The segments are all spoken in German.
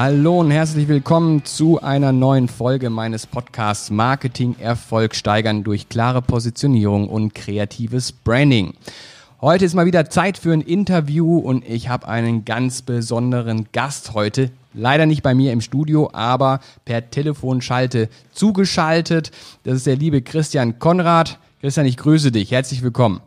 Hallo und herzlich willkommen zu einer neuen Folge meines Podcasts Marketing Erfolg steigern durch klare Positionierung und kreatives Branding. Heute ist mal wieder Zeit für ein Interview und ich habe einen ganz besonderen Gast heute. Leider nicht bei mir im Studio, aber per Telefonschalte zugeschaltet. Das ist der liebe Christian Konrad. Christian, ich grüße dich. Herzlich willkommen.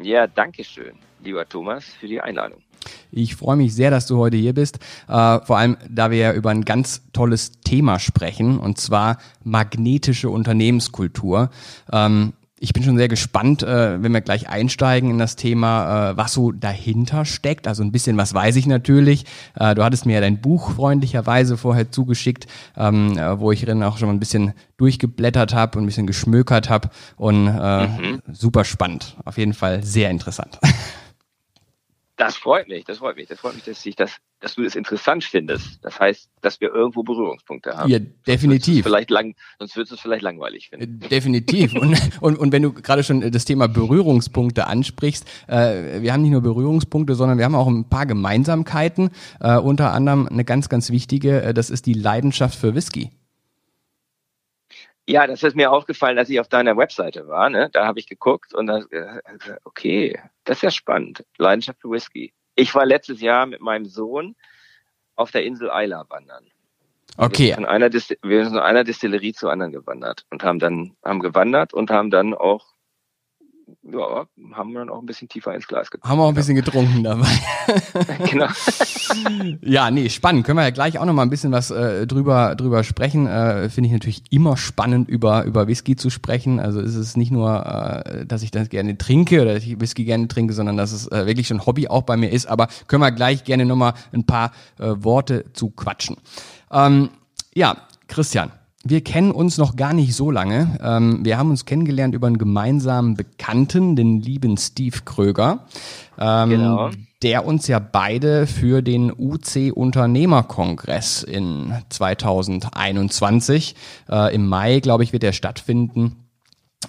Ja, danke schön, lieber Thomas, für die Einladung. Ich freue mich sehr, dass du heute hier bist. Äh, vor allem, da wir ja über ein ganz tolles Thema sprechen, und zwar magnetische Unternehmenskultur. Ähm, ich bin schon sehr gespannt, äh, wenn wir gleich einsteigen in das Thema, äh, was so dahinter steckt. Also ein bisschen was weiß ich natürlich. Äh, du hattest mir ja dein Buch freundlicherweise vorher zugeschickt, ähm, äh, wo ich drin auch schon mal ein bisschen durchgeblättert habe und ein bisschen geschmökert habe. Und äh, mhm. super spannend. Auf jeden Fall sehr interessant. Das freut mich, das freut mich. Das freut mich, dass ich das, dass du das interessant findest. Das heißt, dass wir irgendwo Berührungspunkte haben. Ja, definitiv. Sonst vielleicht lang, sonst würdest du es vielleicht langweilig finden. Äh, definitiv. und, und, und wenn du gerade schon das Thema Berührungspunkte ansprichst, äh, wir haben nicht nur Berührungspunkte, sondern wir haben auch ein paar Gemeinsamkeiten. Äh, unter anderem eine ganz, ganz wichtige, äh, das ist die Leidenschaft für Whisky. Ja, das ist mir aufgefallen, als ich auf deiner Webseite war. Ne? Da habe ich geguckt und dann, okay, das ist ja spannend. Leidenschaft für Whisky. Ich war letztes Jahr mit meinem Sohn auf der Insel Isla wandern. Okay. Wir sind, von einer, Distillerie zur anderen gewandert und haben dann haben gewandert und haben dann auch ja, haben wir dann auch ein bisschen tiefer ins Glas getrunken. Haben wir auch ein bisschen getrunken dabei. genau. ja, nee, spannend. Können wir ja gleich auch noch mal ein bisschen was äh, drüber, drüber sprechen. Äh, Finde ich natürlich immer spannend, über, über Whisky zu sprechen. Also ist es nicht nur, äh, dass ich das gerne trinke oder dass ich Whisky gerne trinke, sondern dass es äh, wirklich schon Hobby auch bei mir ist. Aber können wir gleich gerne noch mal ein paar äh, Worte zu quatschen. Ähm, ja, Christian, wir kennen uns noch gar nicht so lange. Ähm, wir haben uns kennengelernt über einen gemeinsamen Bekannten, den lieben Steve Kröger, ähm, genau. der uns ja beide für den UC Unternehmerkongress in 2021 äh, im Mai, glaube ich, wird der stattfinden.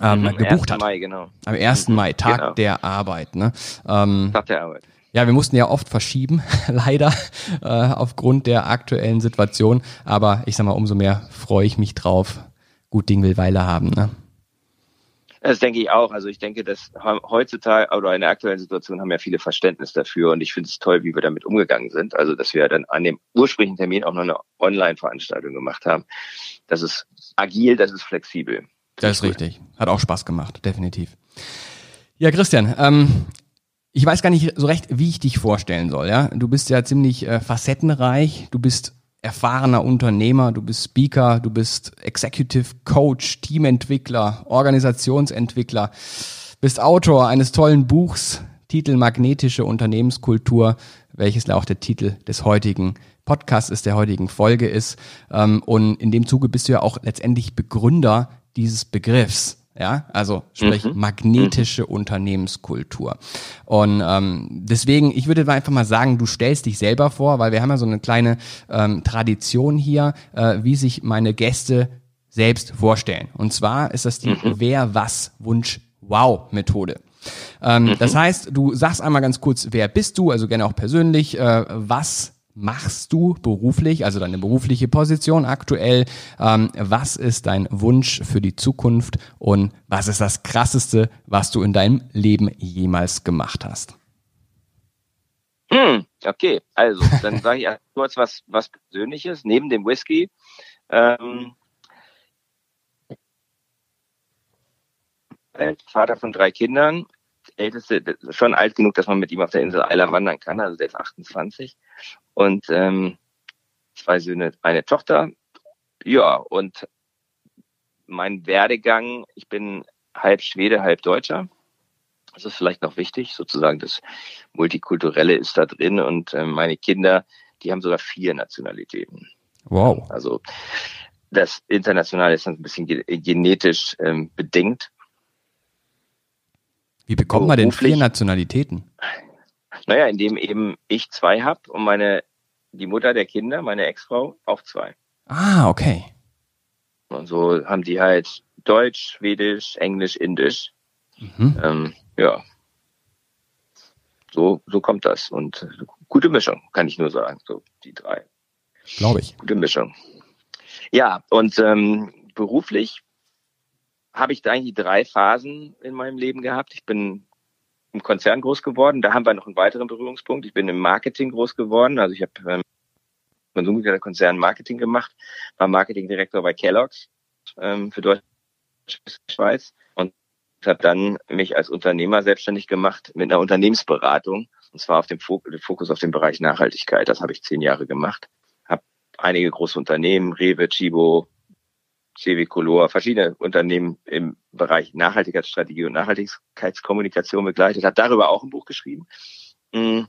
Ähm, gebucht hat. Mai, genau. Am 1. Mhm, Mai, Tag genau. der Arbeit. Ne? Ähm, Tag der Arbeit. Ja, wir mussten ja oft verschieben, leider, äh, aufgrund der aktuellen Situation. Aber ich sag mal, umso mehr freue ich mich drauf. Gut Ding will Weile haben, ne? Das denke ich auch. Also ich denke, dass heutzutage oder in der aktuellen Situation haben ja viele Verständnis dafür und ich finde es toll, wie wir damit umgegangen sind. Also dass wir dann an dem ursprünglichen Termin auch noch eine Online-Veranstaltung gemacht haben. Das ist agil, das ist flexibel. Das ist richtig. Hat auch Spaß gemacht, definitiv. Ja, Christian, ähm, ich weiß gar nicht so recht, wie ich dich vorstellen soll. Ja, du bist ja ziemlich äh, facettenreich. Du bist erfahrener Unternehmer, du bist Speaker, du bist Executive Coach, Teamentwickler, Organisationsentwickler, bist Autor eines tollen Buchs, Titel Magnetische Unternehmenskultur, welches auch der Titel des heutigen Podcasts ist, der heutigen Folge ist. Ähm, und in dem Zuge bist du ja auch letztendlich Begründer dieses Begriffs. Ja, also sprich mhm. magnetische mhm. Unternehmenskultur. Und ähm, deswegen, ich würde einfach mal sagen, du stellst dich selber vor, weil wir haben ja so eine kleine ähm, Tradition hier, äh, wie sich meine Gäste selbst vorstellen. Und zwar ist das die mhm. Wer, was, Wunsch, Wow Methode. Ähm, mhm. Das heißt, du sagst einmal ganz kurz, wer bist du, also gerne auch persönlich, äh, was machst du beruflich, also deine berufliche Position aktuell? Ähm, was ist dein Wunsch für die Zukunft und was ist das Krasseste, was du in deinem Leben jemals gemacht hast? Hm, okay, also dann sage ich kurz was, was Persönliches. Neben dem Whisky ähm, Vater von drei Kindern, älteste, schon alt genug, dass man mit ihm auf der Insel Eiler wandern kann, also der ist 28 und ähm, zwei Söhne, eine Tochter. Ja, und mein Werdegang, ich bin halb Schwede, halb Deutscher. Das ist vielleicht noch wichtig, sozusagen das Multikulturelle ist da drin und äh, meine Kinder, die haben sogar vier Nationalitäten. Wow. Also das Internationale ist ein bisschen genetisch ähm, bedingt. Wie bekommt man denn vier Nationalitäten? Naja, indem eben ich zwei habe und meine, die Mutter der Kinder, meine Ex-Frau, auch zwei. Ah, okay. Und so haben die halt Deutsch, Schwedisch, Englisch, Indisch. Mhm. Ähm, ja. So, so kommt das. Und gute Mischung, kann ich nur sagen. So, die drei. Glaube ich. Gute Mischung. Ja, und ähm, beruflich habe ich da eigentlich drei Phasen in meinem Leben gehabt. Ich bin im Konzern groß geworden. Da haben wir noch einen weiteren Berührungspunkt. Ich bin im Marketing groß geworden. Also ich habe ähm, Konsumgüter Konzern Marketing gemacht, war Marketingdirektor bei Kellogg's ähm, für Deutschland Schweiz und habe dann mich als Unternehmer selbstständig gemacht mit einer Unternehmensberatung und zwar auf dem Fokus auf den Bereich Nachhaltigkeit. Das habe ich zehn Jahre gemacht. Habe einige große Unternehmen, Rewe, Chibo, CW Color, verschiedene Unternehmen im Bereich Nachhaltigkeitsstrategie und Nachhaltigkeitskommunikation begleitet, hat darüber auch ein Buch geschrieben. Mm.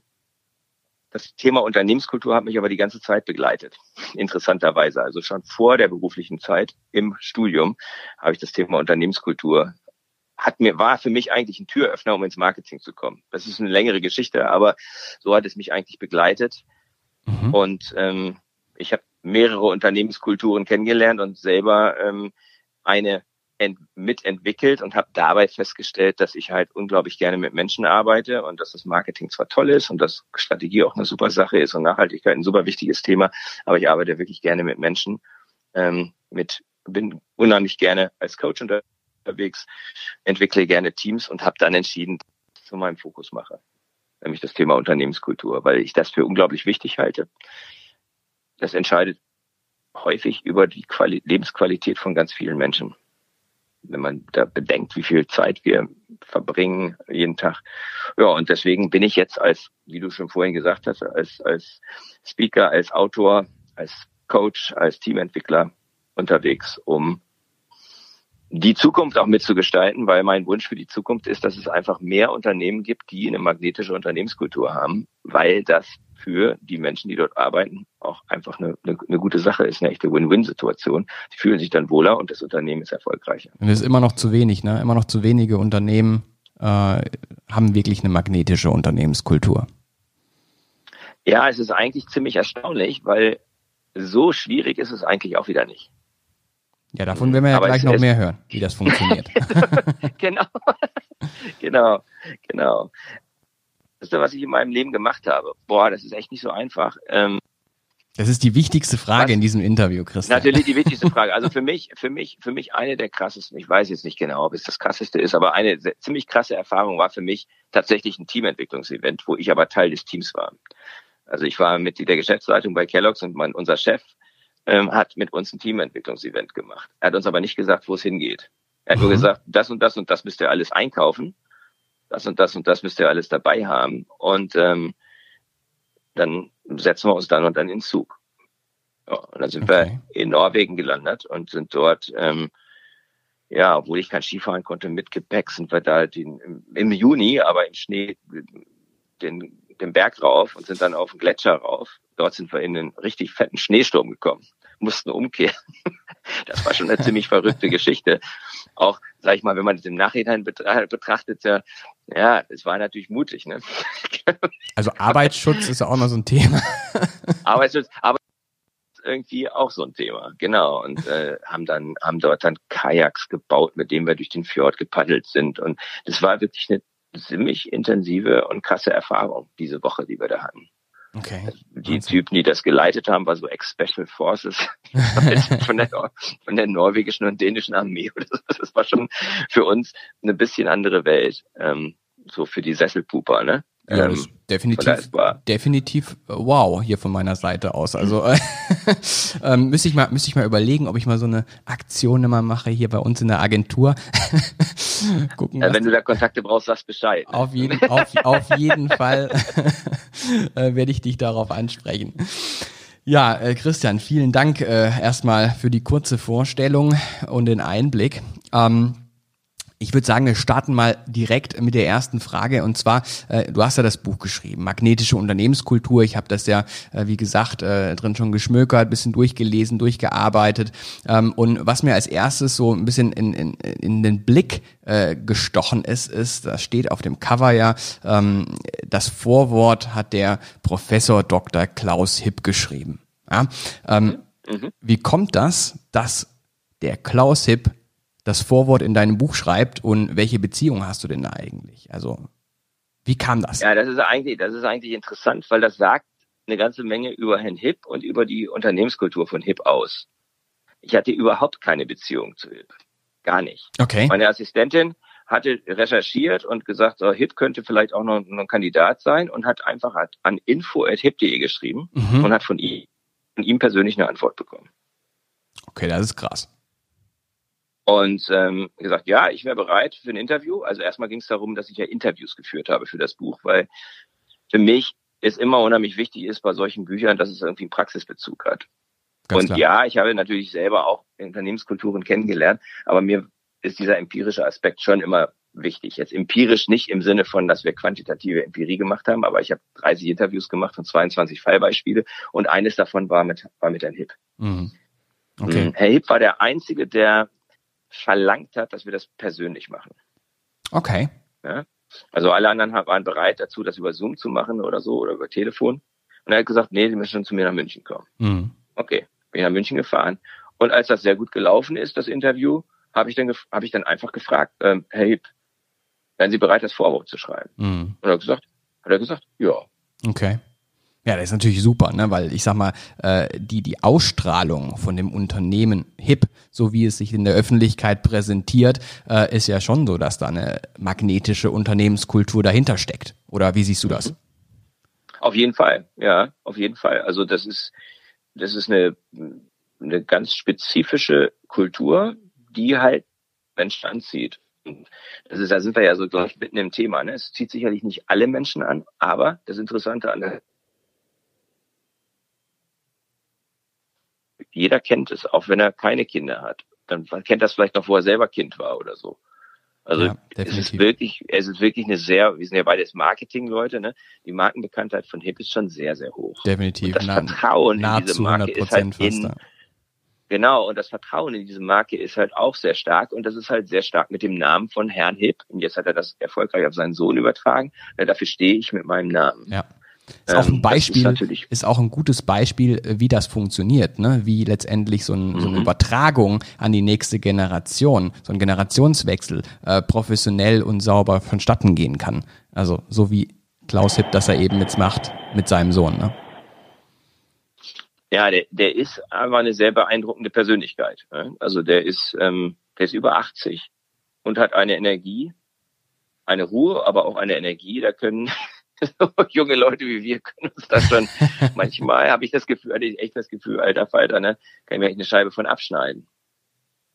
Das Thema Unternehmenskultur hat mich aber die ganze Zeit begleitet. Interessanterweise. Also schon vor der beruflichen Zeit im Studium habe ich das Thema Unternehmenskultur hat mir, war für mich eigentlich ein Türöffner, um ins Marketing zu kommen. Das ist eine längere Geschichte, aber so hat es mich eigentlich begleitet. Mhm. Und ähm, ich habe mehrere Unternehmenskulturen kennengelernt und selber ähm, eine mitentwickelt und habe dabei festgestellt, dass ich halt unglaublich gerne mit Menschen arbeite und dass das Marketing zwar toll ist und dass Strategie auch eine super Sache ist und Nachhaltigkeit ein super wichtiges Thema, aber ich arbeite wirklich gerne mit Menschen, ähm, mit bin unheimlich gerne als Coach unterwegs, entwickle gerne Teams und habe dann entschieden, zu meinem Fokus mache, nämlich das Thema Unternehmenskultur, weil ich das für unglaublich wichtig halte. Das entscheidet häufig über die Quali Lebensqualität von ganz vielen Menschen. Wenn man da bedenkt, wie viel Zeit wir verbringen jeden Tag. Ja, und deswegen bin ich jetzt als, wie du schon vorhin gesagt hast, als, als Speaker, als Autor, als Coach, als Teamentwickler unterwegs, um die Zukunft auch mitzugestalten, weil mein Wunsch für die Zukunft ist, dass es einfach mehr Unternehmen gibt, die eine magnetische Unternehmenskultur haben, weil das für die Menschen, die dort arbeiten, auch einfach eine, eine, eine gute Sache ist, eine echte Win-Win-Situation. Die fühlen sich dann wohler und das Unternehmen ist erfolgreicher. Und es ist immer noch zu wenig, ne? Immer noch zu wenige Unternehmen äh, haben wirklich eine magnetische Unternehmenskultur. Ja, es ist eigentlich ziemlich erstaunlich, weil so schwierig ist es eigentlich auch wieder nicht. Ja, davon werden wir ja Aber gleich noch mehr hören, wie das funktioniert. genau, genau, genau. Das ist, was ich in meinem Leben gemacht habe. Boah, das ist echt nicht so einfach. Ähm, das ist die wichtigste Frage was? in diesem Interview, Christian. Natürlich die wichtigste Frage. Also für mich, für mich, für mich eine der krassesten, ich weiß jetzt nicht genau, ob es das krasseste ist, aber eine ziemlich krasse Erfahrung war für mich tatsächlich ein Teamentwicklungsevent, wo ich aber Teil des Teams war. Also ich war Mitglied der Geschäftsleitung bei Kellogg's und mein, unser Chef ähm, hat mit uns ein Teamentwicklungsevent gemacht. Er hat uns aber nicht gesagt, wo es hingeht. Er hat mhm. nur gesagt, das und das und das müsst ihr alles einkaufen. Das und das und das müsst ihr alles dabei haben. Und ähm, dann setzen wir uns dann und dann in Zug. Ja, und dann sind okay. wir in Norwegen gelandet und sind dort, ähm, ja, obwohl ich kein Skifahren konnte, mit Gepäck sind wir da den, im, im Juni, aber im Schnee den, den Berg rauf und sind dann auf den Gletscher rauf. Dort sind wir in einen richtig fetten Schneesturm gekommen, mussten umkehren. Das war schon eine ziemlich verrückte Geschichte. Auch, sag ich mal, wenn man es im Nachhinein betrachtet, ja, ja, es war natürlich mutig. Ne? Also Arbeitsschutz ist ja auch noch so ein Thema. Arbeitsschutz, aber irgendwie auch so ein Thema, genau. Und äh, haben dann haben dort dann Kajaks gebaut, mit denen wir durch den Fjord gepaddelt sind. Und das war wirklich eine ziemlich intensive und krasse Erfahrung diese Woche, die wir da hatten. Okay. Die Wahnsinn. Typen, die das geleitet haben, war so Ex-Special Forces von, der, von der norwegischen und dänischen Armee. Das war schon für uns eine bisschen andere Welt, ähm, so für die Sesselpuper, ne? Ja, ähm, definitiv, definitiv äh, wow hier von meiner Seite aus. Also äh, ähm, müsste ich mal, müsste ich mal überlegen, ob ich mal so eine Aktion immer mache hier bei uns in der Agentur. Gucken, ja, wenn du da Kontakte brauchst, sagst Bescheid. Auf jeden, auf, auf jeden Fall äh, werde ich dich darauf ansprechen. Ja, äh, Christian, vielen Dank äh, erstmal für die kurze Vorstellung und den Einblick. Ähm, ich würde sagen, wir starten mal direkt mit der ersten Frage. Und zwar, äh, du hast ja das Buch geschrieben, Magnetische Unternehmenskultur. Ich habe das ja, äh, wie gesagt, äh, drin schon geschmökert, bisschen durchgelesen, durchgearbeitet. Ähm, und was mir als erstes so ein bisschen in, in, in den Blick äh, gestochen ist, ist, das steht auf dem Cover ja, ähm, das Vorwort hat der Professor Dr. Klaus Hipp geschrieben. Ja? Ähm, mhm. Wie kommt das, dass der Klaus Hipp das Vorwort in deinem Buch schreibt und welche Beziehung hast du denn da eigentlich? Also, wie kam das? Ja, das ist eigentlich, das ist eigentlich interessant, weil das sagt eine ganze Menge über Herrn Hip und über die Unternehmenskultur von Hip aus. Ich hatte überhaupt keine Beziehung zu Hip. Gar nicht. Okay. Meine Assistentin hatte recherchiert und gesagt, so, Hip könnte vielleicht auch noch, ein Kandidat sein und hat einfach an info.hip.de geschrieben mhm. und hat von ihm, von ihm persönlich eine Antwort bekommen. Okay, das ist krass. Und ähm, gesagt, ja, ich wäre bereit für ein Interview. Also erstmal ging es darum, dass ich ja Interviews geführt habe für das Buch, weil für mich ist immer unheimlich wichtig ist bei solchen Büchern, dass es irgendwie einen Praxisbezug hat. Ganz und klar. ja, ich habe natürlich selber auch Unternehmenskulturen kennengelernt, aber mir ist dieser empirische Aspekt schon immer wichtig. Jetzt empirisch nicht im Sinne von, dass wir quantitative Empirie gemacht haben, aber ich habe 30 Interviews gemacht und 22 Fallbeispiele und eines davon war mit, war mit Herrn Hipp. Mhm. Okay. Mhm. Herr Hipp war der Einzige, der verlangt hat, dass wir das persönlich machen. Okay. Ja? Also alle anderen waren bereit dazu, das über Zoom zu machen oder so oder über Telefon. Und er hat gesagt, nee, die müssen schon zu mir nach München kommen. Mhm. Okay, bin nach München gefahren. Und als das sehr gut gelaufen ist, das Interview, habe ich dann habe ich dann einfach gefragt, ähm, Herr Hipp, wären Sie bereit, das Vorwort zu schreiben? Mhm. Und er hat gesagt, hat er gesagt, ja. Okay. Ja, das ist natürlich super, ne? weil ich sag mal, äh, die, die Ausstrahlung von dem Unternehmen HIP, so wie es sich in der Öffentlichkeit präsentiert, äh, ist ja schon so, dass da eine magnetische Unternehmenskultur dahinter steckt. Oder wie siehst du das? Auf jeden Fall, ja, auf jeden Fall. Also das ist, das ist eine, eine ganz spezifische Kultur, die halt Menschen anzieht. Das ist, da sind wir ja so, glaube ich, mitten im Thema. Ne? Es zieht sicherlich nicht alle Menschen an, aber das Interessante an der jeder kennt es, auch wenn er keine Kinder hat. Dann kennt das vielleicht noch, wo er selber Kind war oder so. Also ja, es ist wirklich, es ist wirklich eine sehr, wir sind ja beides Marketing-Leute, ne? Die Markenbekanntheit von Hip ist schon sehr, sehr hoch. Definitiv. Und das Vertrauen in diese Marke ist halt in, Genau, und das Vertrauen in diese Marke ist halt auch sehr stark und das ist halt sehr stark mit dem Namen von Herrn Hip. Und jetzt hat er das erfolgreich auf seinen Sohn übertragen. Ja, dafür stehe ich mit meinem Namen. Ja. Ist auch ein ähm, Beispiel, ist, ist, auch ein gutes Beispiel, äh, wie das funktioniert, ne? wie letztendlich so, ein, so eine mhm. Übertragung an die nächste Generation, so ein Generationswechsel äh, professionell und sauber vonstatten gehen kann. Also so wie Klaus Hipp das er eben jetzt macht mit seinem Sohn. Ne? Ja, der, der ist aber eine sehr beeindruckende Persönlichkeit. Ne? Also der ist, ähm, der ist über 80 und hat eine Energie, eine Ruhe, aber auch eine Energie. Da können junge Leute wie wir können uns das schon, manchmal habe ich das Gefühl, hatte ich echt das Gefühl, alter Falter, ne, kann ich mir echt eine Scheibe von abschneiden.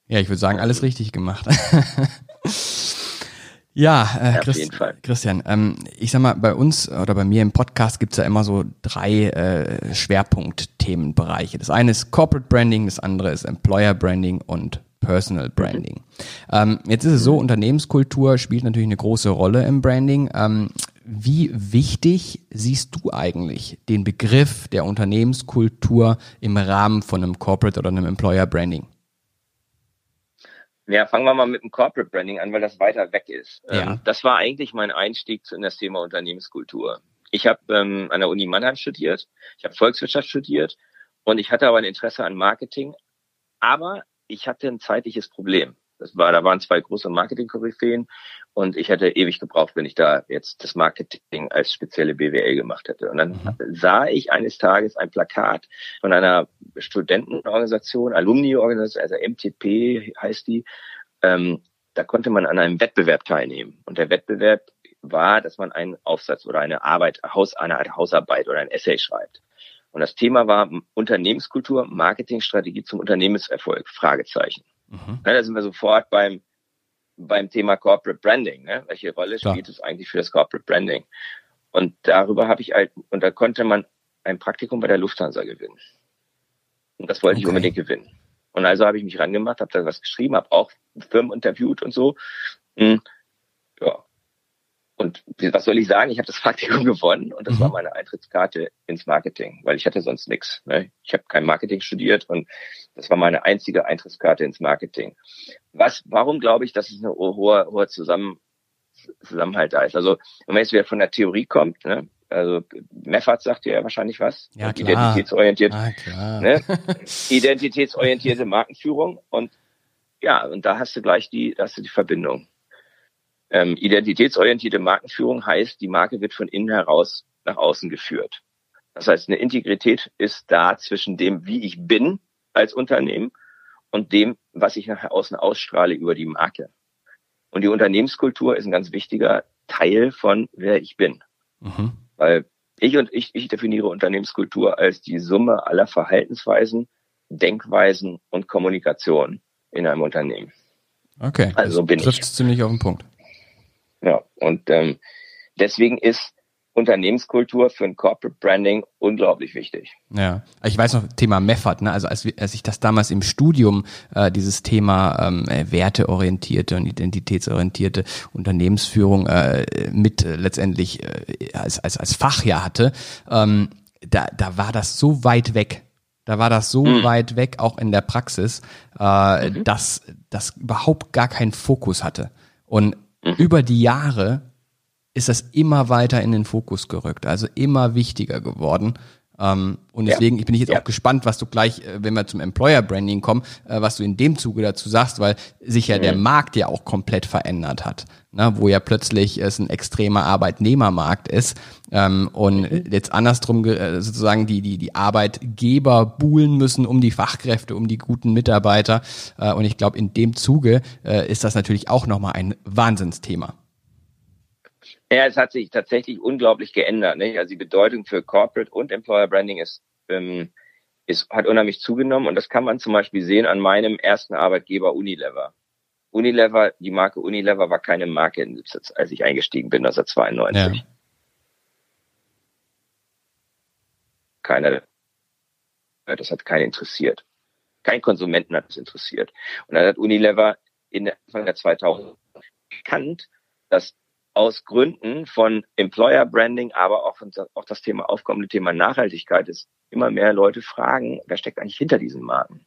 Ja, ich würde sagen, alles richtig gemacht. ja, äh, ja Christ, Christian, ähm, ich sag mal, bei uns oder bei mir im Podcast gibt's ja immer so drei äh, Schwerpunktthemenbereiche. Das eine ist Corporate Branding, das andere ist Employer Branding und Personal Branding. Ähm, jetzt ist es so, Unternehmenskultur spielt natürlich eine große Rolle im Branding. Ähm, wie wichtig siehst du eigentlich den Begriff der Unternehmenskultur im Rahmen von einem Corporate oder einem Employer Branding? Ja, fangen wir mal mit dem Corporate Branding an, weil das weiter weg ist. Ja. Ähm, das war eigentlich mein Einstieg in das Thema Unternehmenskultur. Ich habe ähm, an der Uni Mannheim studiert, ich habe Volkswirtschaft studiert und ich hatte aber ein Interesse an Marketing, aber ich hatte ein zeitliches Problem. Das war, da waren zwei große Marketing-Koryphäen und ich hätte ewig gebraucht, wenn ich da jetzt das Marketing als spezielle BWL gemacht hätte. Und dann mhm. sah ich eines Tages ein Plakat von einer Studentenorganisation, Alumni-Organisation, also MTP heißt die. Ähm, da konnte man an einem Wettbewerb teilnehmen. Und der Wettbewerb war, dass man einen Aufsatz oder eine Arbeit, Haus, eine Art Hausarbeit oder ein Essay schreibt. Und das Thema war Unternehmenskultur, Marketingstrategie zum Unternehmenserfolg, Fragezeichen. Mhm. Ja, da sind wir sofort beim, beim Thema Corporate Branding. Ne? Welche Rolle Klar. spielt es eigentlich für das Corporate Branding? Und darüber habe ich halt, und da konnte man ein Praktikum bei der Lufthansa gewinnen. Und das wollte okay. ich unbedingt gewinnen. Und also habe ich mich rangemacht, habe da was geschrieben, habe auch Firmen interviewt und so. Hm. Ja, und was soll ich sagen? Ich habe das Praktikum gewonnen und das mhm. war meine Eintrittskarte ins Marketing, weil ich hatte sonst nichts. Ne? Ich habe kein Marketing studiert und das war meine einzige Eintrittskarte ins Marketing. Was? Warum glaube ich, dass es eine hohe, hohe Zusammen, Zusammenhalt da ist? Also wenn jetzt wieder von der Theorie kommt, ne? also Meffert sagt ja wahrscheinlich was. Ja, klar. Identitätsorientiert, ah, klar. Ne? Identitätsorientierte Markenführung und ja, und da hast du gleich die, da hast du die Verbindung. Ähm, identitätsorientierte Markenführung heißt, die Marke wird von innen heraus nach außen geführt. Das heißt, eine Integrität ist da zwischen dem, wie ich bin als Unternehmen und dem, was ich nachher außen ausstrahle über die Marke. Und die Unternehmenskultur ist ein ganz wichtiger Teil von wer ich bin. Mhm. Weil ich und ich, ich definiere Unternehmenskultur als die Summe aller Verhaltensweisen, Denkweisen und Kommunikation in einem Unternehmen. Okay. Also bin trifft ich. ziemlich auf den Punkt. Ja, und ähm, deswegen ist Unternehmenskultur für ein Corporate Branding unglaublich wichtig. Ja, ich weiß noch, Thema Meffert, ne? also als, als ich das damals im Studium, äh, dieses Thema ähm, äh, werteorientierte und identitätsorientierte Unternehmensführung äh, mit äh, letztendlich äh, als, als, als Fach ja hatte, ähm, da, da war das so weit weg. Da war das so mhm. weit weg, auch in der Praxis, äh, mhm. dass das überhaupt gar keinen Fokus hatte. Und mhm. über die Jahre ist das immer weiter in den Fokus gerückt, also immer wichtiger geworden. Ähm, und deswegen ja. ich bin ich jetzt ja. auch gespannt, was du gleich, äh, wenn wir zum Employer Branding kommen, äh, was du in dem Zuge dazu sagst, weil sich ja mhm. der Markt ja auch komplett verändert hat, ne? wo ja plötzlich es ein extremer Arbeitnehmermarkt ist ähm, und mhm. jetzt andersrum äh, sozusagen die die die Arbeitgeber buhlen müssen um die Fachkräfte, um die guten Mitarbeiter äh, und ich glaube in dem Zuge äh, ist das natürlich auch nochmal ein Wahnsinnsthema. Ja, es hat sich tatsächlich unglaublich geändert. Nicht? Also die Bedeutung für Corporate und Employer Branding ist, ähm, ist, hat unheimlich zugenommen und das kann man zum Beispiel sehen an meinem ersten Arbeitgeber Unilever. Unilever, die Marke Unilever war keine Marke, als ich eingestiegen bin, 1992. Ja. Keiner, das hat keinen interessiert. Kein Konsumenten hat es interessiert. Und dann hat Unilever in Anfang der 2000 erkannt, dass aus Gründen von Employer Branding, aber auch, von, auch das Thema aufkommende Thema Nachhaltigkeit ist, immer mehr Leute fragen, wer steckt eigentlich hinter diesen Marken?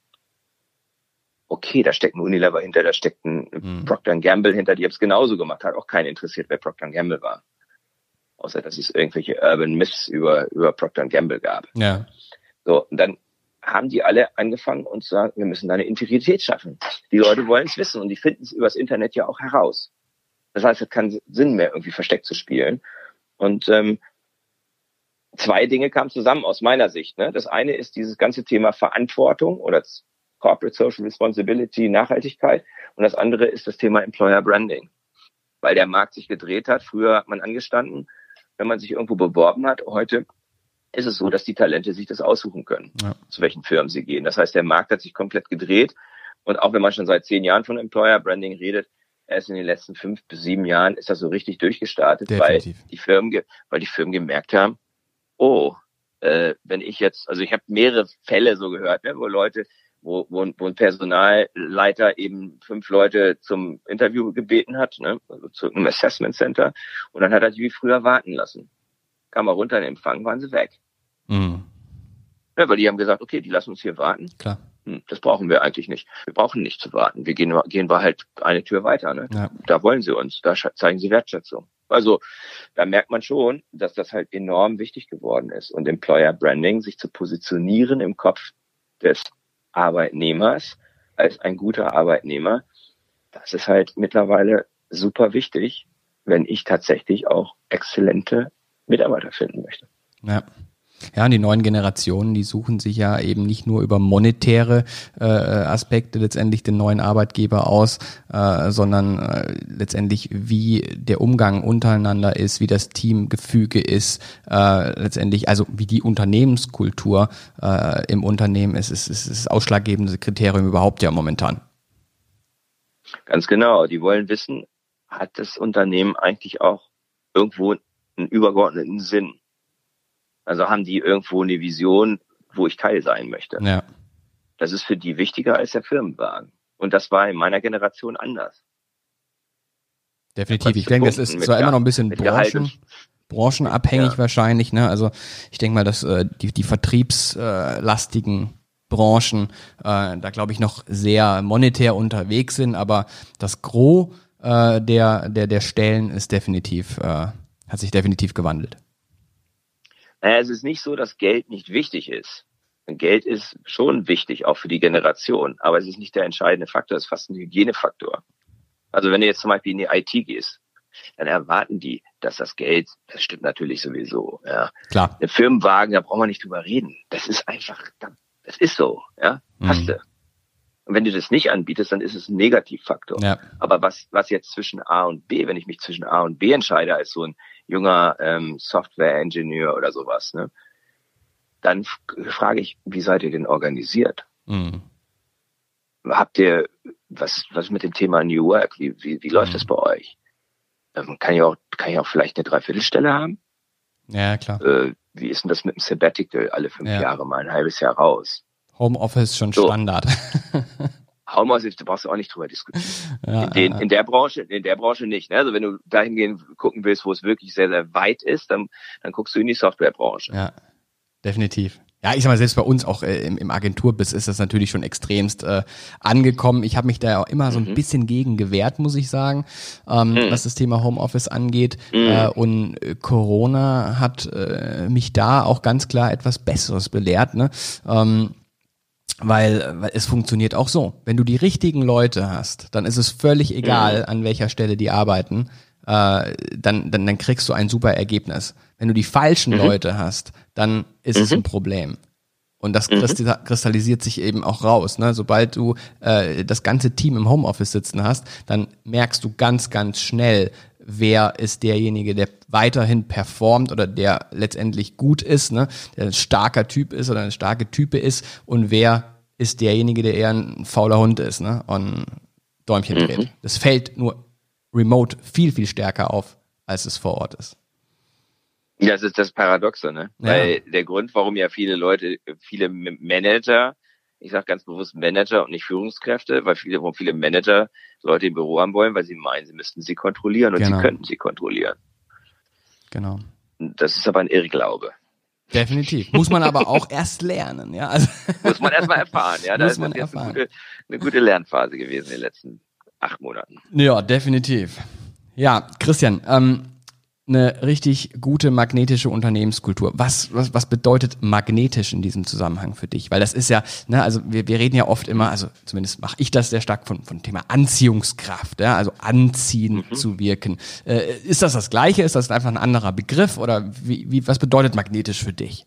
Okay, da steckt ein Unilever hinter, da steckt ein mhm. Procter Gamble hinter, die haben es genauso gemacht, hat auch keinen interessiert, wer Procter Gamble war. Außer, dass es irgendwelche Urban Myths über, über Procter Gamble gab. Ja. So, und dann haben die alle angefangen und sagen, wir müssen da eine Integrität schaffen. Die Leute wollen es wissen und die finden es übers Internet ja auch heraus. Das heißt, es hat keinen Sinn mehr, irgendwie versteckt zu spielen. Und ähm, zwei Dinge kamen zusammen aus meiner Sicht. Ne? Das eine ist dieses ganze Thema Verantwortung oder Corporate Social Responsibility, Nachhaltigkeit. Und das andere ist das Thema Employer Branding. Weil der Markt sich gedreht hat. Früher hat man angestanden, wenn man sich irgendwo beworben hat. Heute ist es so, dass die Talente sich das aussuchen können, ja. zu welchen Firmen sie gehen. Das heißt, der Markt hat sich komplett gedreht. Und auch wenn man schon seit zehn Jahren von Employer Branding redet, erst in den letzten fünf bis sieben Jahren ist das so richtig durchgestartet, Definitiv. weil die Firmen, weil die Firmen gemerkt haben, oh, äh, wenn ich jetzt, also ich habe mehrere Fälle so gehört, ne, wo Leute, wo, wo, wo ein Personalleiter eben fünf Leute zum Interview gebeten hat, ne, also zu einem Assessment Center, und dann hat er die wie früher warten lassen. Kam er runter in den Empfang, waren sie weg. Mhm. Ja, weil die haben gesagt, okay, die lassen uns hier warten. Klar. Hm, das brauchen wir eigentlich nicht. Wir brauchen nicht zu warten. Wir gehen, gehen wir halt eine Tür weiter. Ne? Ja. Da wollen sie uns, da zeigen sie Wertschätzung. Also da merkt man schon, dass das halt enorm wichtig geworden ist. Und Employer Branding, sich zu positionieren im Kopf des Arbeitnehmers als ein guter Arbeitnehmer, das ist halt mittlerweile super wichtig, wenn ich tatsächlich auch exzellente Mitarbeiter finden möchte. Ja. Ja, und die neuen Generationen, die suchen sich ja eben nicht nur über monetäre äh, Aspekte letztendlich den neuen Arbeitgeber aus, äh, sondern äh, letztendlich wie der Umgang untereinander ist, wie das Teamgefüge ist, äh, letztendlich, also wie die Unternehmenskultur äh, im Unternehmen ist, ist, ist, ist das ausschlaggebende Kriterium überhaupt ja momentan. Ganz genau. Die wollen wissen, hat das Unternehmen eigentlich auch irgendwo einen übergeordneten Sinn? Also haben die irgendwo eine Vision, wo ich Teil sein möchte. Ja. Das ist für die wichtiger als der Firmenwagen. Und das war in meiner Generation anders. Definitiv. Ich denke, es ist zwar immer noch ein bisschen Branchen, branchenabhängig ja. wahrscheinlich. Ne? Also ich denke mal, dass äh, die, die vertriebslastigen Branchen äh, da glaube ich noch sehr monetär unterwegs sind, aber das Gros äh, der, der, der Stellen ist definitiv, äh, hat sich definitiv gewandelt. Naja, es ist nicht so, dass Geld nicht wichtig ist. Geld ist schon wichtig, auch für die Generation, aber es ist nicht der entscheidende Faktor, es ist fast ein Hygienefaktor. Also wenn du jetzt zum Beispiel in die IT gehst, dann erwarten die, dass das Geld, das stimmt natürlich sowieso, ja. Klar. Ein Firmenwagen, da brauchen wir nicht drüber reden. Das ist einfach, das ist so, ja. Hast Mhm. du. Und wenn du das nicht anbietest, dann ist es ein Negativfaktor. Ja. Aber was, was jetzt zwischen A und B, wenn ich mich zwischen A und B entscheide, als so ein junger ähm, Software-Ingenieur oder sowas, ne, dann frage ich, wie seid ihr denn organisiert? Mhm. Habt ihr was, was mit dem Thema New Work? Wie, wie, wie läuft Mhm. das bei euch? Ähm, kann ich auch, kann ich auch vielleicht eine Dreiviertelstelle haben? Ja, klar. Äh, wie ist denn das mit dem Sabbatical? Alle fünf Ja. Jahre mal ein halbes Jahr raus. Homeoffice schon So. Standard. Homeoffice, da brauchst du auch nicht drüber diskutieren. ja, in, den, ja, in der Branche, in der Branche nicht. Ne? Also wenn du dahingehend gucken willst, wo es wirklich sehr, sehr weit ist, dann, dann guckst du in die Softwarebranche. ja, definitiv. Ja, ich sag mal, selbst bei uns auch äh, im, im Agenturbiss ist das natürlich schon extremst äh, angekommen. Ich habe mich da ja auch immer so ein Mhm. bisschen gegen gewehrt, muss ich sagen, ähm, Mhm. was das Thema Homeoffice angeht. Mhm. Äh, und äh, Corona hat äh, mich da auch ganz klar etwas Besseres belehrt. Ne? Ähm, weil, weil es funktioniert auch so. Wenn du die richtigen Leute hast, dann ist es völlig egal, an welcher Stelle die arbeiten. Äh, dann, dann, dann kriegst du ein super Ergebnis. Wenn du die falschen Leute hast, dann ist es ein Problem. Und das christi- kristallisiert sich eben auch raus. Ne? Sobald du äh, das ganze Team im Homeoffice sitzen hast, dann merkst du ganz, ganz schnell, wer ist derjenige, der weiterhin performt oder der letztendlich gut ist, ne? der ein starker Typ ist oder eine starke Type ist und wer ist derjenige, der eher ein fauler Hund ist ne? und Däumchen dreht. Das fällt nur remote viel, viel stärker auf, als es vor Ort ist. Das ist das Paradoxe, ne? Ja. Weil der Grund, warum ja viele Leute, viele Manager, ich sage ganz bewusst Manager und nicht Führungskräfte, weil viele, warum viele Manager Leute im Büro haben wollen, weil sie meinen, sie müssten sie kontrollieren und Genau. sie könnten sie kontrollieren. Genau. Das ist aber ein Irrglaube. Definitiv. Muss man aber auch erst lernen, ja. Also, Muss man erstmal erfahren, ja. Da Muss ist man jetzt eine gute, eine gute Lernphase gewesen in den letzten acht Monaten. ja, definitiv. Ja, Christian, ähm, eine richtig gute magnetische Unternehmenskultur. Was, was, was bedeutet magnetisch in diesem Zusammenhang für dich? Weil das ist ja, ne, also wir, wir reden ja oft immer, also zumindest mache ich das sehr stark von, von Thema Anziehungskraft, ja, also anziehen zu wirken. Äh, ist das das Gleiche? Ist das einfach ein anderer Begriff? Oder wie, wie, was bedeutet magnetisch für dich?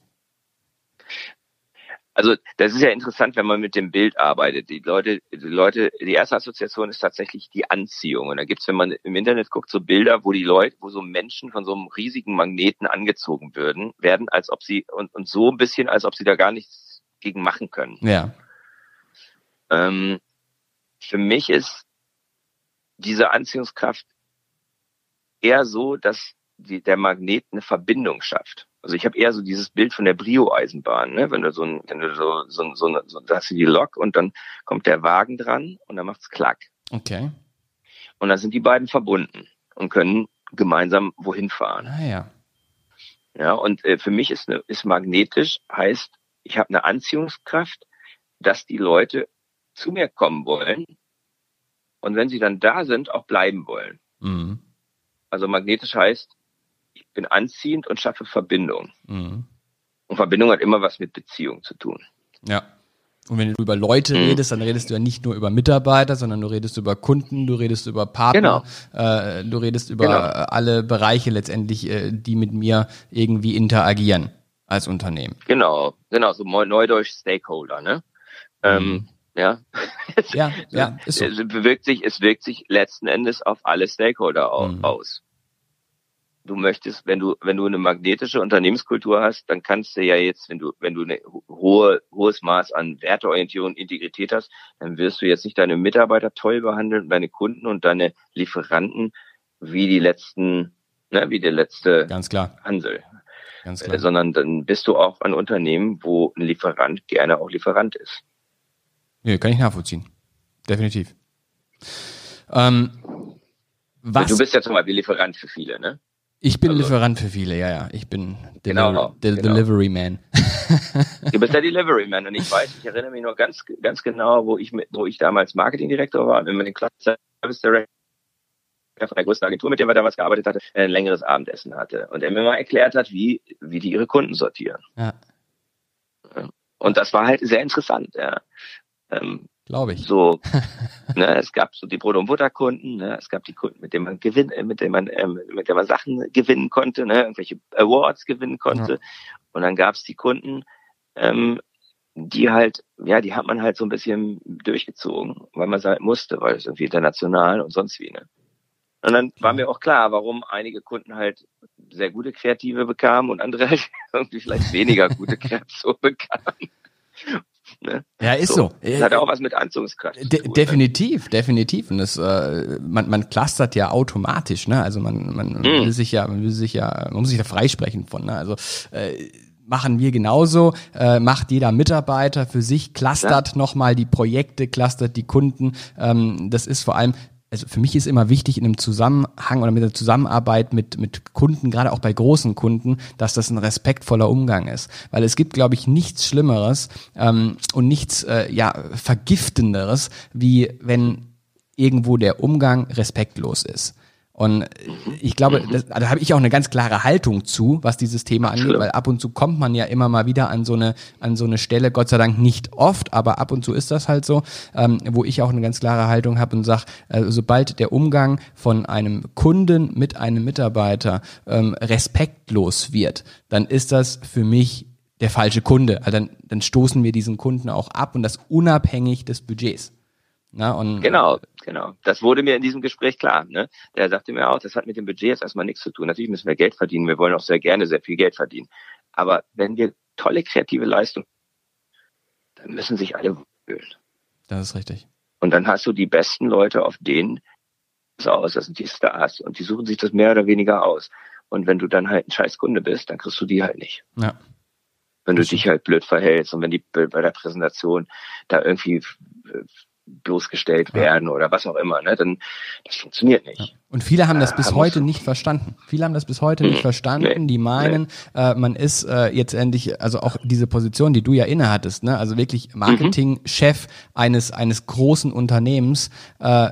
Also das ist ja interessant, wenn man mit dem Bild arbeitet. Die Leute, die Leute, die erste Assoziation ist tatsächlich die Anziehung. Und da gibt's, wenn man im Internet guckt, so Bilder, wo die Leute, wo so Menschen von so einem riesigen Magneten angezogen würden, werden, als ob sie und, und so ein bisschen, als ob sie da gar nichts gegen machen können. Ja. Ähm, für mich ist diese Anziehungskraft eher so, dass die, der Magnet eine Verbindung schafft. Also ich habe eher so dieses Bild von der Brio-Eisenbahn, ne? Wenn du so ein, wenn du so, so, so, so da hast du die Lok und dann kommt der Wagen dran und dann macht's klack. Okay. Und dann sind die beiden verbunden und können gemeinsam wohin fahren. Ah ja. Ja, und äh, für mich ist, eine, ist magnetisch, heißt, ich habe eine Anziehungskraft, dass die Leute zu mir kommen wollen und wenn sie dann da sind, auch bleiben wollen. Mhm. Also magnetisch heißt, ich bin anziehend und schaffe Verbindung. Mhm. Und Verbindung hat immer was mit Beziehung zu tun. Ja. Und wenn du über Leute Mhm. redest, dann redest du ja nicht nur über Mitarbeiter, sondern du redest über Kunden, du redest über Partner, äh, du redest über Genau. alle Bereiche letztendlich, äh, die mit mir irgendwie interagieren als Unternehmen. Genau, genau, so neu- neudeutsch Stakeholder, ne? Ähm, ja. Ja, ja, ist so. Es bewirkt sich, es wirkt sich letzten Endes auf alle Stakeholder Mhm. aus. Du möchtest, wenn du, wenn du eine magnetische Unternehmenskultur hast, dann kannst du ja jetzt, wenn du, wenn du eine hohe, hohes Maß an Werteorientierung und Integrität hast, dann wirst du jetzt nicht deine Mitarbeiter toll behandeln, deine Kunden und deine Lieferanten wie die letzten, ne, wie der letzte Ganz klar, Hansel. ganz Äh, klar. sondern dann bist du auch ein Unternehmen, wo ein Lieferant gerne auch Lieferant ist. Nee, kann ich nachvollziehen. Definitiv. Ähm, was? Du bist ja zum Beispiel Lieferant für viele, ne? Ich bin also- Lieferant für viele, ja, ja. Ich bin Genau, Deliver the genau. Delivery Man. Du bist der Delivery Man und ich weiß, ich erinnere mich noch ganz, ganz genau, wo ich mit, wo ich damals Marketingdirektor war und wenn man den Club Service Director von der größten Agentur, mit der wir damals gearbeitet hatte, ein längeres Abendessen hatte und er mir mal erklärt hat, wie, wie die ihre Kunden sortieren. Ja. Und das war halt sehr interessant, ja. Ähm, Glaube ich. So, ne, es gab so die Brot- und Butterkunden, ne, es gab die Kunden, mit denen man gewinn, äh, mit denen man, ähm, mit denen man Sachen gewinnen konnte, ne, irgendwelche Awards gewinnen konnte. Ja. Und dann gab es die Kunden, ähm, die halt, ja, die hat man halt so ein bisschen durchgezogen, weil man es halt musste, weil es irgendwie international und sonst wie, ne. Und dann war mir auch klar, warum einige Kunden halt sehr gute Kreative bekamen und andere halt irgendwie vielleicht weniger gute Kreative bekamen. Ne? Ja, ist so. so. Das hat auch was mit Anzugskraft. De tun, ne? definitiv, ne? definitiv. Und das, äh, man, man clustert ja automatisch, ne? Also man, man mm. will sich ja, man will sich ja, man muss sich da freisprechen von, ne? Also äh, machen wir genauso, äh, macht jeder Mitarbeiter für sich, clustert ja. nochmal die Projekte, clustert die Kunden. Ähm, das ist vor allem also für mich ist immer wichtig in einem Zusammenhang oder mit der Zusammenarbeit mit, mit Kunden, gerade auch bei großen Kunden, dass das ein respektvoller Umgang ist. Weil es gibt, glaube ich, nichts Schlimmeres ähm, und nichts äh, ja, Vergiftenderes, wie wenn irgendwo der Umgang respektlos ist. Und ich glaube, mhm. das, da habe ich auch eine ganz klare Haltung zu, was dieses Thema angeht, weil ab und zu kommt man ja immer mal wieder an so eine an so eine Stelle, Gott sei Dank nicht oft, aber ab und zu ist das halt so, ähm, wo ich auch eine ganz klare Haltung habe und sage, äh, sobald der Umgang von einem Kunden mit einem Mitarbeiter ähm, respektlos wird, dann ist das für mich der falsche Kunde. Also dann, dann stoßen wir diesen Kunden auch ab und das unabhängig des Budgets. Na, und genau, genau. Das wurde mir in diesem Gespräch klar. Ne? Der sagte mir auch, das hat mit dem Budget jetzt erstmal nichts zu tun. Natürlich müssen wir Geld verdienen. Wir wollen auch sehr gerne sehr viel Geld verdienen. Aber wenn wir tolle kreative Leistung, dann müssen sich alle fühlen. Das ist richtig. Und dann hast du die besten Leute, auf denen es aus, das sind die Stars und die suchen sich das mehr oder weniger aus. Und wenn du dann halt ein scheiß Kunde bist, dann kriegst du die halt nicht. Ja. Wenn du dich halt blöd verhältst und wenn die bei der Präsentation da irgendwie bloßgestellt ja. werden oder was auch immer, ne? Dann das funktioniert nicht. Ja. Und viele haben das äh, bis äh, heute nicht verstanden. Viele haben das bis heute nicht hm. verstanden. Nee, die meinen, nee. äh, man ist äh, jetzt endlich, also auch diese Position, die du ja innehattest, ne? Also wirklich Marketingchef mhm. eines eines großen Unternehmens. Äh,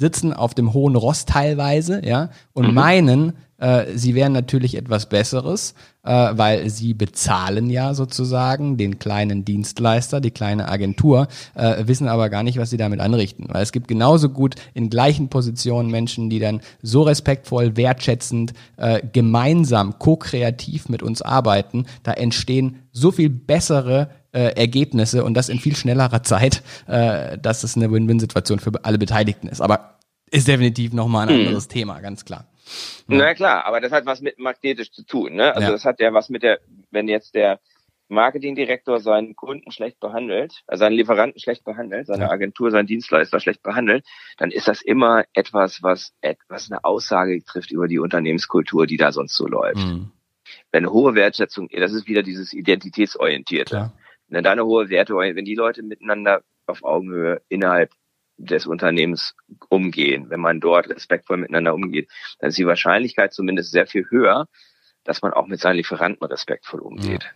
sitzen auf dem hohen Ross teilweise, ja, und mhm. meinen, äh, sie wären natürlich etwas Besseres, äh, weil sie bezahlen ja sozusagen den kleinen Dienstleister, die kleine Agentur, äh, wissen aber gar nicht, was sie damit anrichten. Weil es gibt genauso gut in gleichen Positionen Menschen, die dann so respektvoll, wertschätzend, äh, gemeinsam, ko-kreativ mit uns arbeiten. Da entstehen so viel bessere äh, Ergebnisse und das in viel schnellerer Zeit, äh, dass es eine Win-Win-Situation für alle Beteiligten ist. Aber ist definitiv nochmal ein hm. anderes hm. Thema, ganz klar. Na klar, aber das hat was mit magnetisch zu tun. Ne? Also ja. das hat ja was mit der, wenn jetzt der Marketingdirektor seinen Kunden schlecht behandelt, also seinen Lieferanten schlecht behandelt, seine. Agentur, seinen Dienstleister schlecht behandelt, dann ist das immer etwas, was etwas eine Aussage trifft über die Unternehmenskultur, die da sonst so läuft. Mhm. Wenn eine hohe Wertschätzung, das ist wieder dieses Identitätsorientierte. Ja. Wenn da eine hohe Werte, wenn die Leute miteinander auf Augenhöhe innerhalb des Unternehmens umgehen, wenn man dort respektvoll miteinander umgeht, dann ist die Wahrscheinlichkeit zumindest sehr viel höher, dass man auch mit seinen Lieferanten respektvoll umgeht. Ja.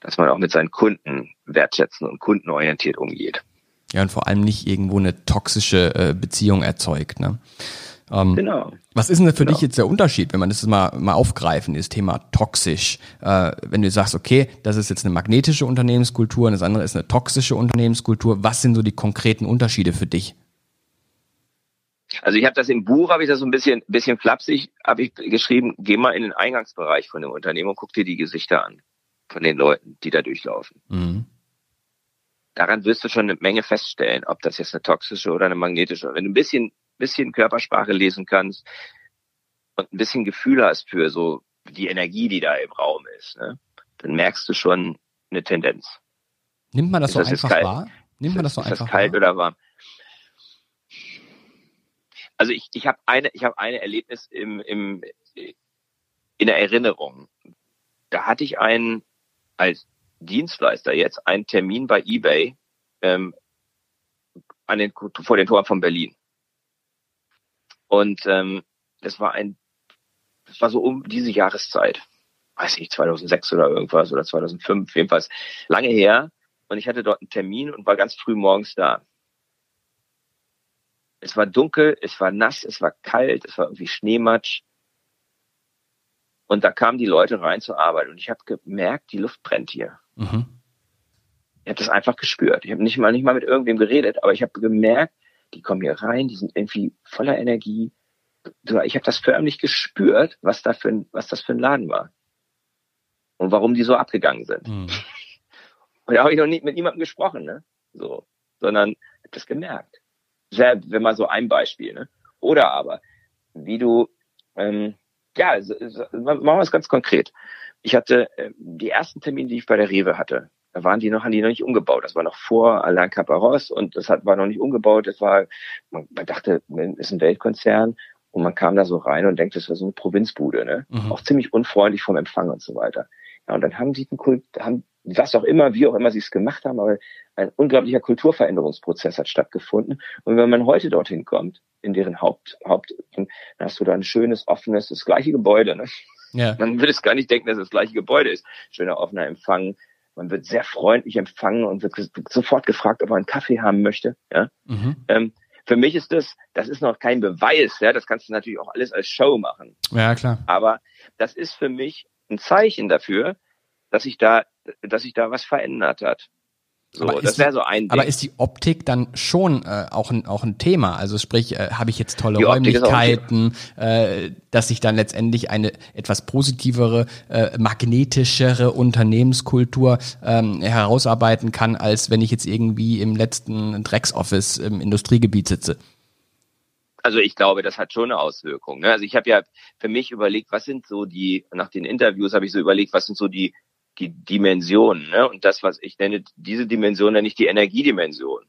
Dass man auch mit seinen Kunden wertschätzen und kundenorientiert umgeht. Ja, und vor allem nicht irgendwo eine toxische äh, Beziehung erzeugt. Ne? Ähm, genau. Was ist denn für genau. dich jetzt der Unterschied, wenn man das mal, mal aufgreifen, das Thema toxisch? Äh, wenn du sagst, okay, das ist jetzt eine magnetische Unternehmenskultur und das andere ist eine toxische Unternehmenskultur, was sind so die konkreten Unterschiede für dich? Also ich habe das im Buch, habe ich das so ein bisschen, bisschen flapsig, habe ich geschrieben, geh mal in den Eingangsbereich von dem Unternehmen und guck dir die Gesichter an von den Leuten, die da durchlaufen. Mhm. Daran wirst du schon eine Menge feststellen, ob das jetzt eine toxische oder eine magnetische. Wenn du ein bisschen bisschen Körpersprache lesen kannst und ein bisschen Gefühl hast für so die Energie, die da im Raum ist, ne? dann merkst du schon eine Tendenz. Nimmt man das ist so das einfach wahr? Nimmt man das so ist einfach das kalt wahr? oder warm? Also ich, ich habe eine, ich habe eine Erlebnis im, im, in der Erinnerung. Da hatte ich einen als Dienstleister jetzt einen Termin bei eBay ähm, an den, vor den Toren von Berlin. Und ähm, das war ein, das war so um diese Jahreszeit, weiß ich, 2006 oder irgendwas oder 2005, jedenfalls lange her. Und ich hatte dort einen Termin und war ganz früh morgens da. Es war dunkel, es war nass, es war kalt, es war irgendwie Schneematsch. Und da kamen die Leute rein zur Arbeit und ich habe gemerkt, die Luft brennt hier. Mhm. habe das einfach gespürt. Ich habe nicht mal nicht mal mit irgendwem geredet, aber ich habe gemerkt, die kommen hier rein, die sind irgendwie voller Energie. Ich habe das förmlich gespürt, was da für ein, was das für ein Laden war und warum die so abgegangen sind. Mhm. Und da habe ich noch nie mit niemandem gesprochen, ne? So, sondern habe das gemerkt. Sehr, wenn mal so ein Beispiel, ne? Oder aber, wie du, ähm, ja, machen wir es ganz konkret. Ich hatte äh, die ersten Termine, die ich bei der Rewe hatte, da waren die noch, haben die noch nicht umgebaut. Das war noch vor Alain Caparros und das hat, war noch nicht umgebaut. Das war, man, man dachte, man ist ein Weltkonzern und man kam da so rein und denkt, das war so eine Provinzbude, ne? Mhm. Auch ziemlich unfreundlich vom Empfang und so weiter. Ja, und dann haben Kult, haben, was auch immer, wie auch immer sie es gemacht haben, aber ein unglaublicher Kulturveränderungsprozess hat stattgefunden. Und wenn man heute dorthin kommt, in deren Haupt, Haupt, dann hast du da ein schönes, offenes, das gleiche Gebäude, ne? Ja. Man würde es gar nicht denken, dass es das gleiche Gebäude ist. Schöner offener Empfang. Man wird sehr freundlich empfangen und wird sofort gefragt, ob man einen Kaffee haben möchte. Ja? Mhm. Ähm, für mich ist das, das ist noch kein Beweis, ja, das kannst du natürlich auch alles als Show machen. Ja, klar. Aber das ist für mich ein Zeichen dafür, dass sich da, dass sich da was verändert hat. So, das wäre so ein Ding. Aber ist die Optik dann schon äh, auch, ein, auch ein Thema? Also sprich, äh, habe ich jetzt tolle die Räumlichkeiten, äh, dass sich dann letztendlich eine etwas positivere, äh, magnetischere Unternehmenskultur ähm, herausarbeiten kann, als wenn ich jetzt irgendwie im letzten Drecksoffice im Industriegebiet sitze? Also ich glaube, das hat schon eine Auswirkung. Ne? Also ich habe ja für mich überlegt, was sind so die, nach den Interviews habe ich so überlegt, was sind so die die Dimensionen. Ne? Und das, was ich nenne, diese Dimension nenne ich die Energiedimension.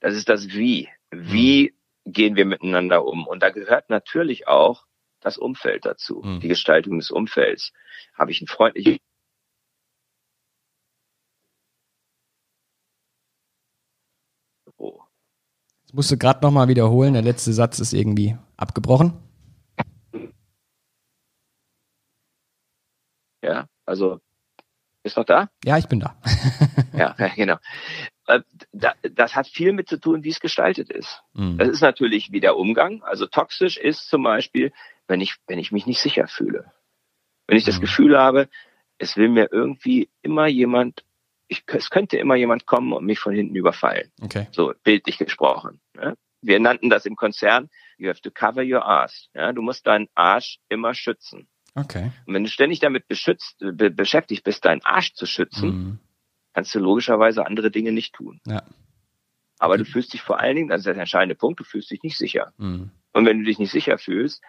Das ist das Wie. Wie gehen wir miteinander um? Und da gehört natürlich auch das Umfeld dazu, mhm. die Gestaltung des Umfelds. Habe ich ein freundliches Das musst du gerade nochmal wiederholen. Der letzte Satz ist irgendwie abgebrochen. Ja, also ist noch da? Ja, ich bin da. ja, genau. Äh, das hat viel mit zu tun, wie es gestaltet ist. Mhm. Das ist natürlich wie der Umgang. Also toxisch ist zum Beispiel, wenn ich, wenn ich mich nicht sicher fühle. Wenn ich das mhm. Gefühl habe, es will mir irgendwie immer jemand, ich, es könnte immer jemand kommen und mich von hinten überfallen. Okay. So bildlich gesprochen. Ja? Wir nannten das im Konzern, you have to cover your ass. Ja? Du musst deinen Arsch immer schützen. Okay. Und wenn du ständig damit beschützt, be beschäftigt bist, deinen Arsch zu schützen, mhm. kannst du logischerweise andere Dinge nicht tun. Ja. Aber du fühlst dich vor allen Dingen, das ist der entscheidende Punkt, du fühlst dich nicht sicher. Mhm. Und wenn du dich nicht sicher fühlst,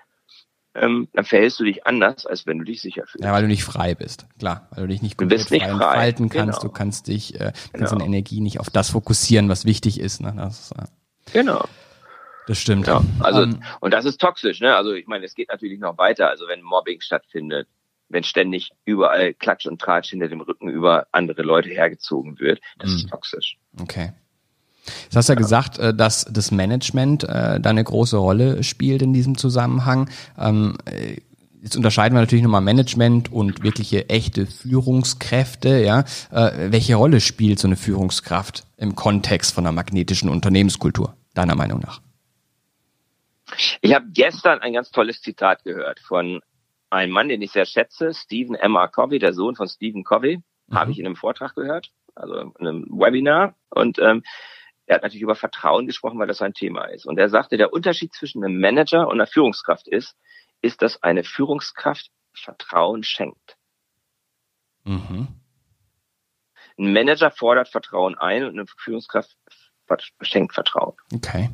ähm, dann verhältst du dich anders, als wenn du dich sicher fühlst. Ja, weil du nicht frei bist, klar, weil du dich nicht komplett frei entfalten kannst, genau. du kannst dich, äh, kannst genau. deine Energie nicht auf das fokussieren, was wichtig ist. Ne? Das, äh, genau. Das stimmt. Ja, also, um, ähm, und das ist toxisch, ne? Also, ich meine, es geht natürlich noch weiter. Also, wenn Mobbing stattfindet, wenn ständig überall Klatsch und Tratsch hinter dem Rücken über andere Leute hergezogen wird, das ist mhm. toxisch. Okay. Jetzt hast du ja, ja gesagt, äh, dass das Management äh, da eine große Rolle spielt in diesem Zusammenhang. Ähm, äh, jetzt unterscheiden wir natürlich nochmal Management und wirkliche echte Führungskräfte. Ja, welche Rolle spielt so eine Führungskraft im Kontext von einer magnetischen Unternehmenskultur deiner Meinung nach? Ich habe gestern ein ganz tolles Zitat gehört von einem Mann, den ich sehr schätze, Stephen M. R. Covey, der Sohn von Stephen Covey, mhm. habe ich in einem Vortrag gehört, also in einem Webinar. Und ähm, er hat natürlich über Vertrauen gesprochen, weil das sein Thema ist. Und er sagte, der Unterschied zwischen einem Manager und einer Führungskraft ist, ist, dass eine Führungskraft Vertrauen schenkt. Mhm. Ein Manager fordert Vertrauen ein und eine Führungskraft schenkt Vertrauen. Okay.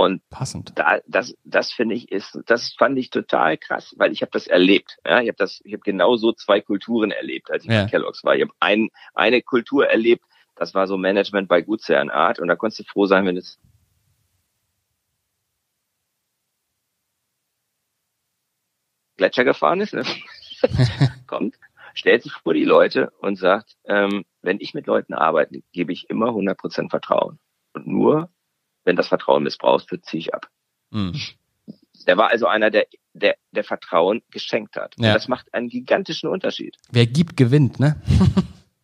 Und Passend. Da, das, das finde ich ist, das fand ich total krass, weil ich habe das erlebt. Ja, ich habe das, ich habe genau so zwei Kulturen erlebt, als ich ja. bei Kellogg's war. Ich habe ein, eine Kultur erlebt, das war so Management bei Gutsherrenart und da konntest du froh sein, wenn es Gletscher gefahren ist, ne? kommt, stellt sich vor die Leute und sagt, ähm, wenn ich mit Leuten arbeite, gebe ich immer 100% Vertrauen. Und nur wenn das Vertrauen missbraucht wird, ziehe ich ab. Mhm. Der war also einer, der, der, der Vertrauen geschenkt hat. Ja. Und das macht einen gigantischen Unterschied. Wer gibt, gewinnt, ne?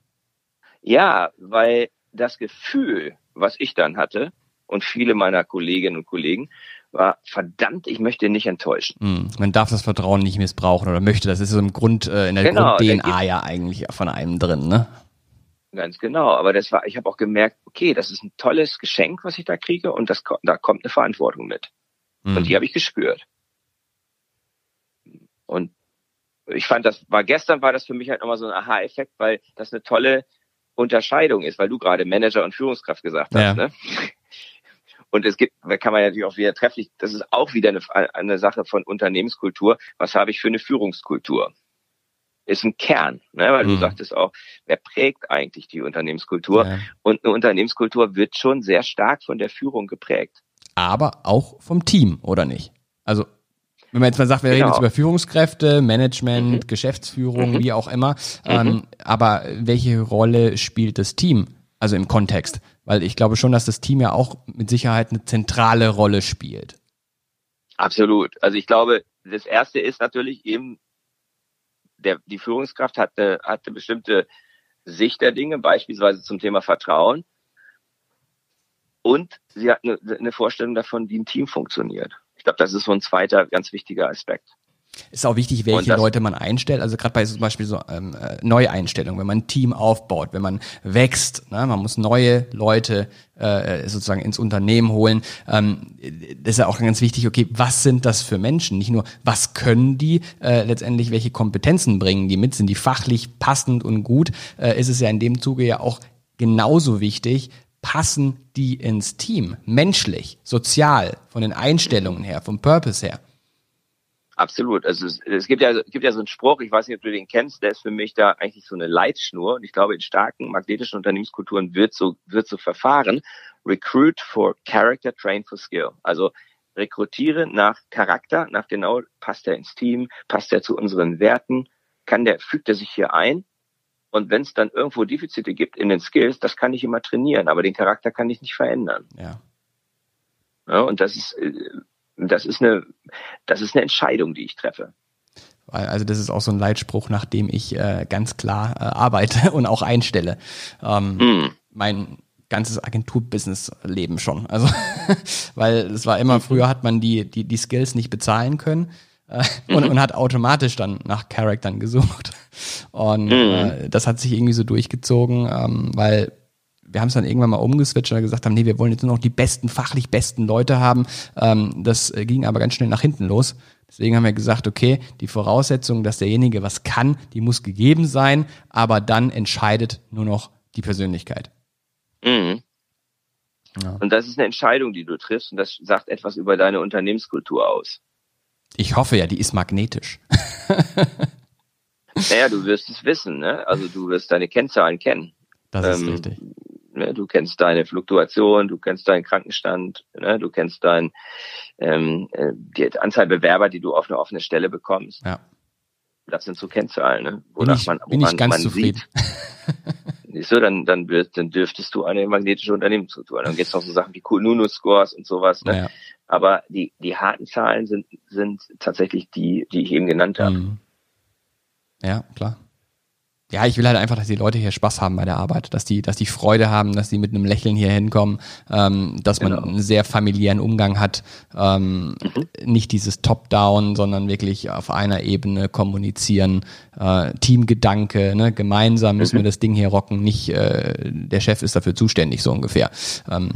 ja, weil das Gefühl, was ich dann hatte, und viele meiner Kolleginnen und Kollegen, war verdammt, ich möchte nicht enttäuschen. Mm, man darf das Vertrauen nicht missbrauchen oder möchte. Das ist so im Grund, äh, in der genau, Grund-DNA ja eigentlich von einem drin, ne? Ganz genau. Aber das war, ich habe auch gemerkt, okay, das ist ein tolles Geschenk, was ich da kriege, und das, da kommt eine Verantwortung mit. Mhm. Und die habe ich gespürt. Und ich fand, das war gestern war das für mich halt nochmal so ein Aha-Effekt, weil das eine tolle Unterscheidung ist, weil du gerade Manager und Führungskraft gesagt hast. Ja. Ne? Und es gibt, da kann man natürlich auch wieder trefflich, das ist auch wieder eine, eine Sache von Unternehmenskultur. Was habe ich für eine Führungskultur? Ist ein Kern, ne? weil mhm. du sagtest auch, wer prägt eigentlich die Unternehmenskultur? Ja. Und eine Unternehmenskultur wird schon sehr stark von der Führung geprägt. Aber auch vom Team, oder nicht? Also wenn man jetzt mal sagt, wir genau. reden jetzt über Führungskräfte, Management, mhm. Geschäftsführung, mhm. wie auch immer, mhm. ähm, aber welche Rolle spielt das Team? Also im Kontext? Weil ich glaube schon, dass das Team ja auch mit Sicherheit eine zentrale Rolle spielt. Absolut. Also ich glaube, das erste ist natürlich eben, der, die Führungskraft hat eine, hat eine bestimmte Sicht der Dinge, beispielsweise zum Thema Vertrauen. Und sie hat eine, eine Vorstellung davon, wie ein Team funktioniert. Ich glaube, das ist so ein zweiter ganz wichtiger Aspekt. Ist auch wichtig, welche Leute man einstellt. Also gerade bei zum Beispiel so ähm, äh, Neueinstellungen, wenn man ein Team aufbaut, wenn man wächst, ne, man muss neue Leute äh, sozusagen ins Unternehmen holen. Ähm, das ist ja auch ganz wichtig, okay, was sind das für Menschen? Nicht nur, was können die äh, letztendlich, welche Kompetenzen bringen die mit, sind die fachlich passend und gut, äh, ist es ja in dem Zuge ja auch genauso wichtig, passen die ins Team, menschlich, sozial, von den Einstellungen her, vom Purpose her. Absolut. Also es, es, gibt ja es gibt ja so einen Spruch, ich weiß nicht, ob du den kennst, der ist für mich da eigentlich so eine Leitschnur. Und ich glaube, in starken magnetischen Unternehmenskulturen wird so wird so verfahren. Recruit for character, train for skill. Also rekrutiere nach Charakter, nach genau passt er ins Team, passt er zu unseren Werten, kann der fügt er sich hier ein. Und wenn es dann irgendwo Defizite gibt in den Skills, das kann ich immer trainieren, aber den Charakter kann ich nicht verändern. Ja. ja und das ist äh, das ist eine, das ist eine Entscheidung, die ich treffe. Also das ist auch so ein Leitspruch, nach dem ich äh, ganz klar äh, arbeite und auch einstelle. Ähm, mm. Mein ganzes Agenturbusiness-Leben schon. Also, weil es war immer, früher hat man die, die, die Skills nicht bezahlen können äh, und, mhm. und hat automatisch dann nach Charaktern gesucht. Und mm. das hat sich irgendwie so durchgezogen, ähm, weil wir haben es dann irgendwann mal umgeswitcht und gesagt haben, nee, wir wollen jetzt nur noch die besten, fachlich besten Leute haben. Ähm, das äh, ging aber ganz schnell nach hinten los. Deswegen haben wir gesagt, okay, die Voraussetzung, dass derjenige was kann, die muss gegeben sein, aber dann entscheidet nur noch die Persönlichkeit. Mhm. Ja. Und das ist eine Entscheidung, die du triffst und das sagt etwas über deine Unternehmenskultur aus. Ich hoffe ja, die ist magnetisch. naja, du wirst es wissen, ne? Also du wirst deine Kennzahlen kennen. Das ist ähm, richtig. Ne, du kennst deine Fluktuation, du kennst deinen Krankenstand, ne, du kennst dein, ähm, äh, die Anzahl Bewerber, die du auf eine offene Stelle bekommst. Ja. Das sind so Kennzahlen, ne? Wonach ich, man, bin ich ganz man zufrieden. Siehst du, dann, dann, wirst, dann dürftest du eine magnetische Unternehmensstruktur. Dann gibt es noch so Sachen wie Kununu-Scores und sowas. Ne? Ja. Aber die, die harten Zahlen sind, sind tatsächlich die, die ich eben genannt habe. Mhm. Ja, klar ja, ich will halt einfach, dass die Leute hier Spaß haben bei der Arbeit, dass die, dass die Freude haben, dass die mit einem Lächeln hier hinkommen, ähm, dass man genau. einen sehr familiären Umgang hat, ähm, mhm. nicht dieses Top-Down, sondern wirklich auf einer Ebene kommunizieren, äh, Teamgedanke, ne? gemeinsam müssen mhm. wir das Ding hier rocken, nicht äh, der Chef ist dafür zuständig, so ungefähr. Ähm,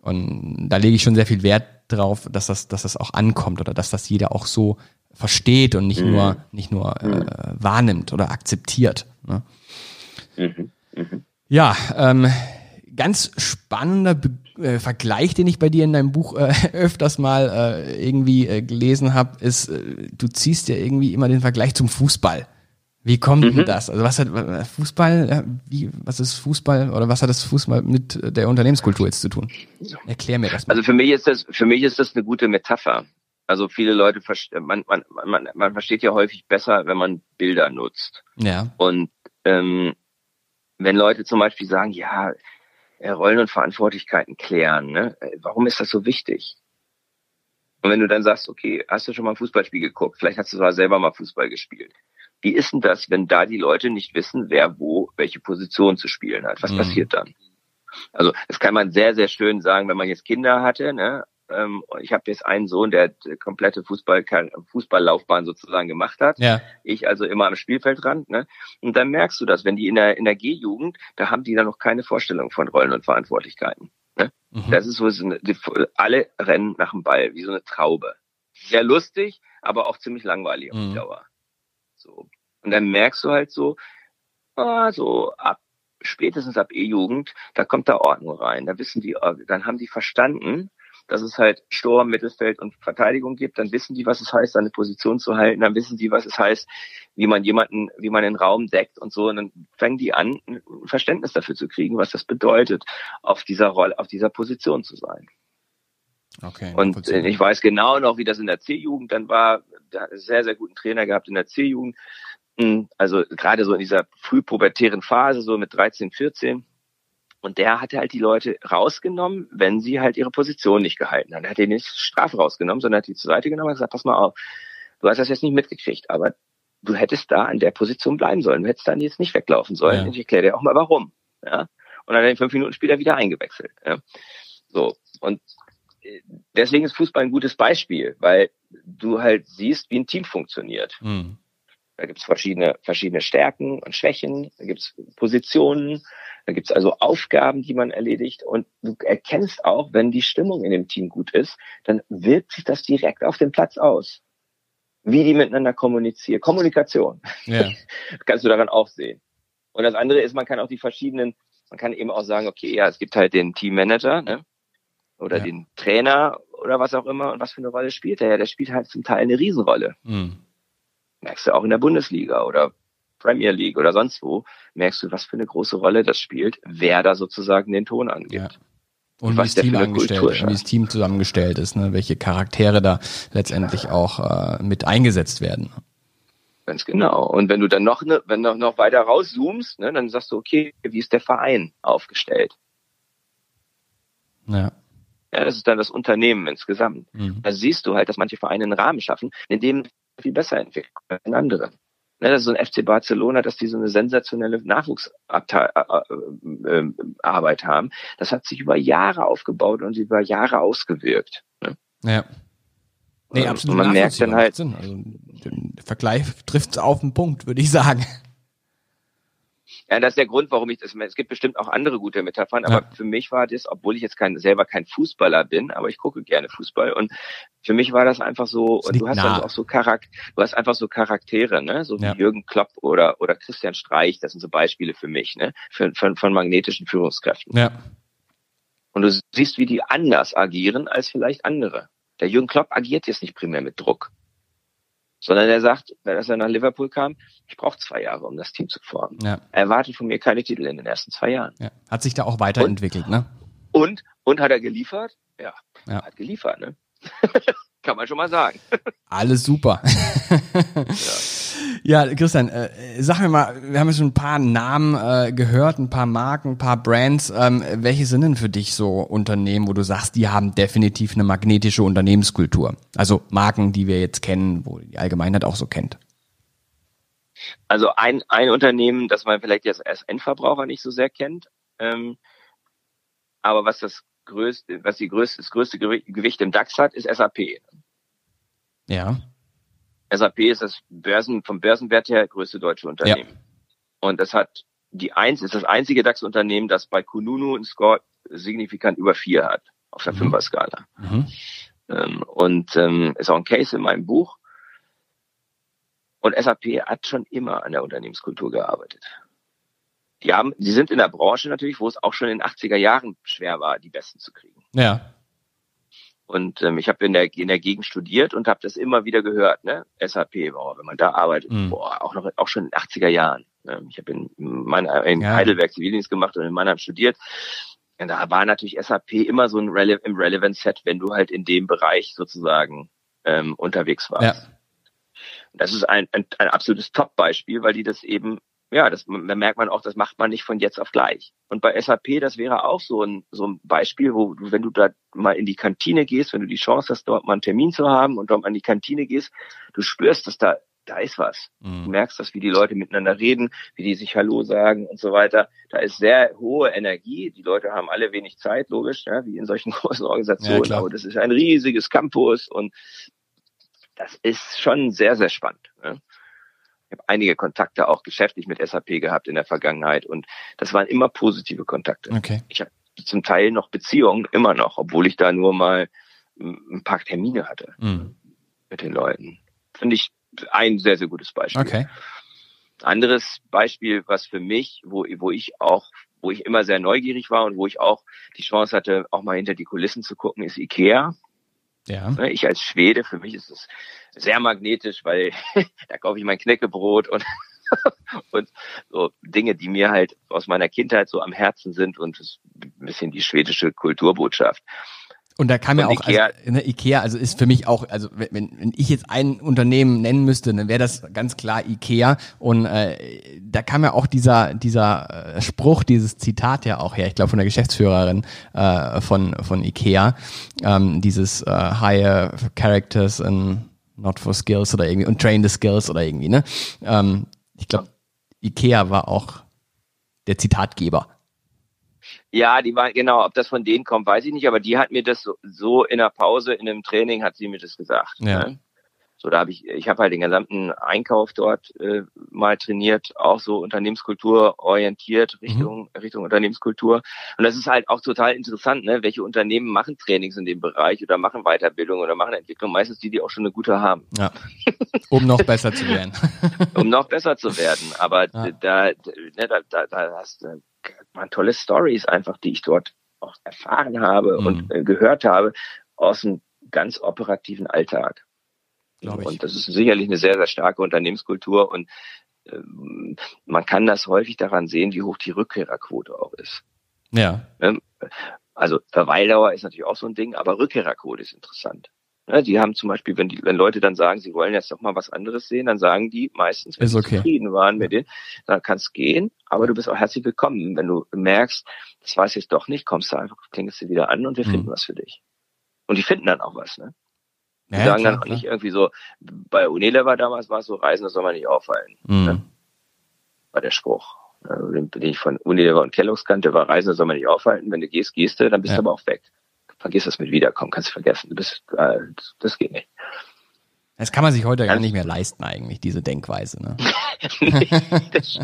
und da lege ich schon sehr viel Wert drauf, dass das, dass das auch ankommt oder dass das jeder auch so versteht und nicht mhm. nur, nicht nur äh, mhm. wahrnimmt oder akzeptiert. Ne? Mhm. Mhm. Ja, ähm, ganz spannender Be äh, Vergleich, den ich bei dir in deinem Buch äh, öfters mal äh, irgendwie äh, gelesen habe, ist, äh, du ziehst ja irgendwie immer den Vergleich zum Fußball. Wie kommt mhm. denn das? Also was hat äh, Fußball, wie, was ist Fußball oder was hat das Fußball mit der Unternehmenskultur jetzt zu tun? Erklär mir das mal. Also für mich ist das, für mich ist das eine gute Metapher. Also viele Leute, man, man, man, man versteht ja häufig besser, wenn man Bilder nutzt. Ja. Und ähm, wenn Leute zum Beispiel sagen, ja, äh, Rollen und Verantwortlichkeiten klären, ne? Äh, warum ist das so wichtig? Und wenn du dann sagst, okay, hast du schon mal ein Fußballspiel geguckt? Vielleicht hast du sogar selber mal Fußball gespielt. Wie ist denn das, wenn da die Leute nicht wissen, wer wo welche Position zu spielen hat? Was mhm. passiert dann? Also das kann man sehr, sehr schön sagen, wenn man jetzt Kinder hatte, ne? Ähm, ich habe jetzt einen Sohn, der die komplette Fußball, Fußballlaufbahn sozusagen gemacht hat. Ja. Ich also immer am Spielfeldrand. Ne? Und dann merkst du das, wenn die in der, in der G-Jugend, da haben die dann noch keine Vorstellung von Rollen und Verantwortlichkeiten. Ne? Mhm. Das ist so, so eine, die, alle rennen nach dem Ball, wie so eine Traube. Sehr lustig, aber auch ziemlich langweilig auf die mhm. Dauer. So. Und dann merkst du halt so, ah, so ab spätestens ab E-Jugend, da kommt da Ordnung rein. Da wissen die, dann haben die verstanden, dass es halt Sturm, Mittelfeld und Verteidigung gibt, dann wissen die, was es heißt, seine Position zu halten, dann wissen die, was es heißt, wie man jemanden, wie man den Raum deckt und so, und dann fangen die an, ein Verständnis dafür zu kriegen, was das bedeutet, auf dieser Rolle, auf dieser Position zu sein. Okay. Und ich weiß genau noch, wie das in der C-Jugend dann war. Da sehr, sehr guten Trainer gehabt in der C-Jugend. Hm, also gerade so in dieser frühpubertären Phase, so mit 13, 14 und der hatte halt die Leute rausgenommen, wenn sie halt ihre Position nicht gehalten haben. Er hat die nicht Strafe rausgenommen, sondern hat die zur Seite genommen und gesagt, pass mal auf, du hast das jetzt nicht mitgekriegt, aber du hättest da an der Position bleiben sollen. Du hättest dann jetzt nicht weglaufen sollen. Ja. Ich erkläre dir auch mal warum. Ja? Und dann hat er fünf Minuten später wieder eingewechselt. Ja? So. Und äh, deswegen ist Fußball ein gutes Beispiel, weil du halt siehst, wie ein Team funktioniert. Mhm. Da gibt's verschiedene, verschiedene Stärken und Schwächen, da gibt's Positionen, da gibt's also Aufgaben, die man erledigt und du erkennst auch, wenn die Stimmung in dem Team gut ist, dann wirkt sich das direkt auf den Platz aus. Wie die miteinander kommunizieren. Kommunikation. Ja. kannst du daran auch sehen. Und das andere ist, man kann auch die verschiedenen, man kann eben auch sagen, okay, ja, es gibt halt den Teammanager, ne? Oder ja. den Trainer oder was auch immer. Und was für eine Rolle spielt er? Ja, der spielt halt zum Teil eine Riesenrolle. Mhm merkst du auch in der Bundesliga oder Premier League oder sonst wo, merkst du, was für eine große Rolle das spielt, wer da sozusagen den Ton angibt. Ja. Und, wie das Team angestellt, wie das Team zusammengestellt ist, ne? welche Charaktere da letztendlich auch äh, mit eingesetzt werden. Ganz genau. Und wenn du dann noch, ne, wenn du noch weiter rauszoomst, ne, dann sagst du, okay, wie ist der Verein aufgestellt? Ja. Ja, das ist dann das Unternehmen insgesamt. Mhm. Da siehst du halt, dass manche Vereine einen Rahmen schaffen, in dem viel besser entwickelt als andere. Ne, das ist so ein FC Barcelona, dass die so eine sensationelle Nachwuchsarbeit äh, äh, haben. Das hat sich über Jahre aufgebaut und über Jahre ausgewirkt. Ne? Ja. Nee, absolut. Und man merkt dann halt. Also, der Vergleich trifft auf den Punkt, würde ich sagen. Ja, das ist der Grund, warum ich das. Es gibt bestimmt auch andere gute Metaphern, aber ja. für mich war das, obwohl ich jetzt kein, selber kein Fußballer bin, aber ich gucke gerne Fußball und für mich war das einfach so. Das und du hast nah. also auch so Charakter, du hast einfach so Charaktere, ne, so wie ja. Jürgen Klopp oder oder Christian Streich. Das sind so Beispiele für mich, ne, für, von, von magnetischen Führungskräften. Ja. Und du siehst, wie die anders agieren als vielleicht andere. Der Jürgen Klopp agiert jetzt nicht primär mit Druck sondern er sagt, als er nach Liverpool kam, ich brauche zwei Jahre, um das Team zu formen. Ja. Er erwartet von mir keine Titel in den ersten zwei Jahren. Ja. Hat sich da auch weiterentwickelt, und, ne? Und, und hat er geliefert? Ja, ja. hat geliefert, ne? Kann man schon mal sagen. Alles super. ja. ja, Christian, äh, sag mir mal, wir haben jetzt schon ein paar Namen äh, gehört, ein paar Marken, ein paar Brands. Ähm, welche sind denn für dich so Unternehmen, wo du sagst, die haben definitiv eine magnetische Unternehmenskultur? Also Marken, die wir jetzt kennen, wo die Allgemeinheit auch so kennt. Also ein, ein Unternehmen, das man vielleicht jetzt als Endverbraucher nicht so sehr kennt, ähm, aber was das größte, was die größte, das größte Gewicht im DAX hat, ist SAP. Ja. SAP ist das Börsen, vom Börsenwert her größte deutsche Unternehmen. Ja. Und das hat die eins, ist das einzige DAX-Unternehmen, das bei Kununu einen Score signifikant über vier hat, auf der mhm. Fünfer-Skala. Mhm. Ähm, und ähm, ist auch ein Case in meinem Buch. Und SAP hat schon immer an der Unternehmenskultur gearbeitet die haben, die sind in der Branche natürlich, wo es auch schon in den 80er Jahren schwer war, die Besten zu kriegen. Ja. Und ähm, ich habe in der, in der Gegend studiert und habe das immer wieder gehört, ne? SAP, boah, wenn man da arbeitet, mhm. boah, auch noch auch schon in den 80er Jahren. Ne? Ich habe in, Mannheim, in ja. Heidelberg Zivildienst gemacht und in Mannheim studiert. Und da war natürlich SAP immer so ein Rele im Relevant Set, wenn du halt in dem Bereich sozusagen ähm, unterwegs warst. Ja. Das ist ein, ein, ein absolutes Top-Beispiel, weil die das eben ja, das da merkt man auch, das macht man nicht von jetzt auf gleich. Und bei SAP, das wäre auch so ein, so ein Beispiel, wo du, wenn du da mal in die Kantine gehst, wenn du die Chance hast, dort mal einen Termin zu haben und dort mal in die Kantine gehst, du spürst, dass da da ist was. Mhm. Du merkst das, wie die Leute miteinander reden, wie die sich Hallo sagen und so weiter. Da ist sehr hohe Energie. Die Leute haben alle wenig Zeit, logisch, ja, wie in solchen großen Organisationen. Ja, Aber das ist ein riesiges Campus und das ist schon sehr, sehr spannend. Ne? Ich habe einige Kontakte auch geschäftlich mit SAP gehabt in der Vergangenheit und das waren immer positive Kontakte. Okay. Ich habe zum Teil noch Beziehungen, immer noch, obwohl ich da nur mal ein paar Termine hatte mhm. mit den Leuten. Finde ich ein sehr, sehr gutes Beispiel. Okay. Anderes Beispiel, was für mich, wo, wo ich auch, wo ich immer sehr neugierig war und wo ich auch die Chance hatte, auch mal hinter die Kulissen zu gucken, ist Ikea. Ja. Ne, ich als Schwede, für mich ist es sehr magnetisch, weil da kaufe ich mein Knäckebrot und und so Dinge, die mir halt aus meiner Kindheit so am Herzen sind und ein bisschen die schwedische Kulturbotschaft. Und da kam ja auch, Ikea, also, ne, Ikea, also ist für mich auch, also wenn, wenn ich jetzt ein Unternehmen nennen müsste, dann wäre das ganz klar Ikea. Und äh, da kam ja auch dieser dieser äh, Spruch, dieses Zitat ja auch her, ich glaube von der Geschäftsführerin äh, von von Ikea, ähm, dieses äh, Hire Characters and not for skills oder irgendwie und train the skills oder irgendwie, ne? Ähm, ich glaube, Ikea war auch der Zitatgeber. Ja, die war, genau, ob das von denen kommt, weiß ich nicht, aber die hat mir das so, so in der Pause, in einem Training hat sie mir das gesagt. Ja. Ne? So, da habe ich, ich habe halt den gesamten Einkauf dort äh, mal trainiert, auch so Unternehmenskultur orientiert Richtung mhm. Richtung Unternehmenskultur. Und das ist halt auch total interessant, ne? Welche Unternehmen machen Trainings in dem Bereich oder machen Weiterbildung oder machen Entwicklung? Meistens die, die auch schon eine gute haben. Ja. Um noch besser zu werden. um noch besser zu werden. Aber ja. da, ne, da, da, da hast du waren tolle Stories einfach, die ich dort auch erfahren habe mhm. und äh, gehört habe aus einem ganz operativen Alltag. Und das ist sicherlich eine sehr, sehr starke Unternehmenskultur und ähm, man kann das häufig daran sehen, wie hoch die Rückkehrerquote auch ist. Ja. Ähm, also Verweildauer ist natürlich auch so ein Ding, aber Rückkehrerquote ist interessant. Ja, die haben zum Beispiel, wenn die, wenn Leute dann sagen, sie wollen jetzt doch mal was anderes sehen, dann sagen die meistens, wenn sie okay. zufrieden waren mit denen, dann kannst gehen, aber du bist auch herzlich willkommen. Wenn du merkst, das weiß ich doch nicht, kommst du einfach, klingelst du wieder an und wir mhm. finden was für dich. Und die finden dann auch was, ne? Die ja, sagen klar, dann auch nicht irgendwie so, bei Unilever damals war es so, Reisen, das soll man nicht auffallen. Mhm. Ne? War der Spruch. Den, den ich von Unilever und Kellogg's kannte, war Reisen, das soll man nicht aufhalten. Wenn du gehst, gehst du, dann bist ja. du aber auch weg. Vergiss das mit Wiederkommen, kannst du vergessen. Du bist, äh, das geht nicht. Das kann man sich heute gar nicht mehr leisten eigentlich, diese Denkweise. Ne? nee, das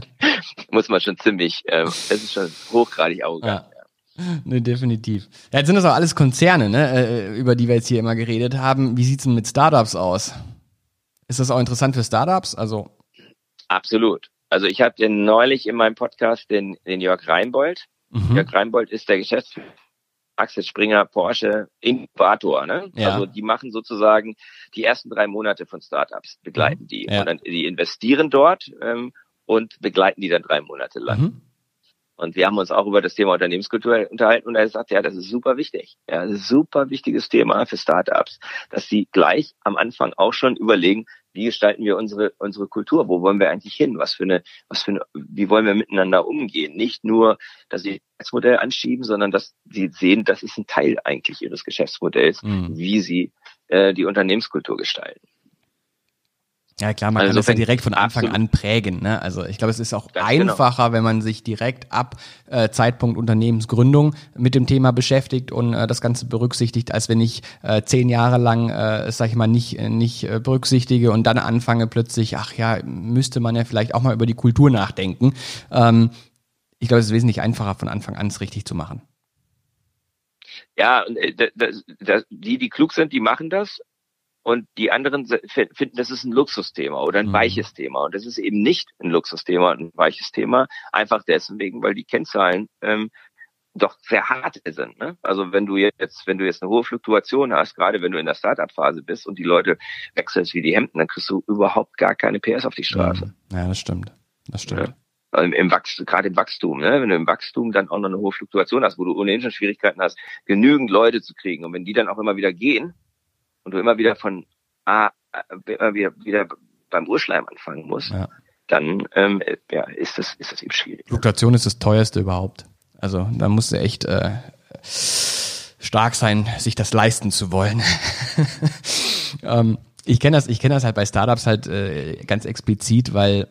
muss man schon ziemlich, äh, das ist schon hochgradig arrogant. Ja. Ne, definitiv. Ja, jetzt sind das auch alles Konzerne, ne, äh, über die wir jetzt hier immer geredet haben. Wie sieht's denn mit Startups aus? Ist das auch interessant für Startups? Also absolut. Also ich habe den neulich in meinem Podcast den, den Jörg Reinbold. Mhm. Jörg Reinbold ist der Geschäftsführer Axel Springer Porsche Inkubator. Ne? Ja. Also die machen sozusagen die ersten drei Monate von Startups, begleiten die. Ja. Und dann, die investieren dort ähm, und begleiten die dann drei Monate lang. Mhm. Und wir haben uns auch über das Thema Unternehmenskultur unterhalten und er sagt, ja, das ist super wichtig. Ja, das ist ein super wichtiges Thema für Startups, dass sie gleich am Anfang auch schon überlegen, wie gestalten wir unsere, unsere Kultur? Wo wollen wir eigentlich hin? Was für eine, was für eine, wie wollen wir miteinander umgehen? Nicht nur, dass sie das Modell anschieben, sondern dass sie sehen, das ist ein Teil eigentlich ihres Geschäftsmodells, mhm. wie sie äh, die Unternehmenskultur gestalten. Ja klar, man also kann das ja direkt von Anfang absolut. an prägen. Ne? Also ich glaube, es ist auch Ganz genau. einfacher, genau. wenn man sich direkt ab äh, Zeitpunkt Unternehmensgründung mit dem Thema beschäftigt und äh, das Ganze berücksichtigt, als wenn ich äh, zehn Jahre lang, äh, sag ich mal, nicht, nicht äh, berücksichtige und dann anfange plötzlich, ach ja, müsste man ja vielleicht auch mal über die Kultur nachdenken. Ähm, ich glaube, es ist wesentlich einfacher, von Anfang an es richtig zu machen. Ja, äh, die, die klug sind, die machen das. Und die anderen finden, das ist ein Luxusthema oder ein mhm. weiches Thema. Und das ist eben nicht ein Luxusthema und ein weiches Thema, einfach deswegen, weil die Kennzahlen ähm, doch sehr hart sind. Ne? Also wenn du jetzt, wenn du jetzt eine hohe Fluktuation hast, gerade wenn du in der Startup-Phase bist und die Leute wechseln wie die Hemden, dann kriegst du überhaupt gar keine PS auf die Straße. Mhm. Ja, das stimmt. Das stimmt. Ja? Also Im Wachstum, gerade im Wachstum, ne? wenn du im Wachstum dann auch noch eine hohe Fluktuation hast, wo du ohnehin schon Schwierigkeiten hast, genügend Leute zu kriegen. Und wenn die dann auch immer wieder gehen, und du immer wieder von A, äh, immer wieder, wieder beim Urschleim anfangen musst, ja. dann ähm, ja, ist das ist das eben schwierig. Fluktuation ist das teuerste überhaupt. Also da musst du echt äh, stark sein, sich das leisten zu wollen. ähm, Ich kenne das, ich kenne das halt bei Startups halt äh, ganz explizit, weil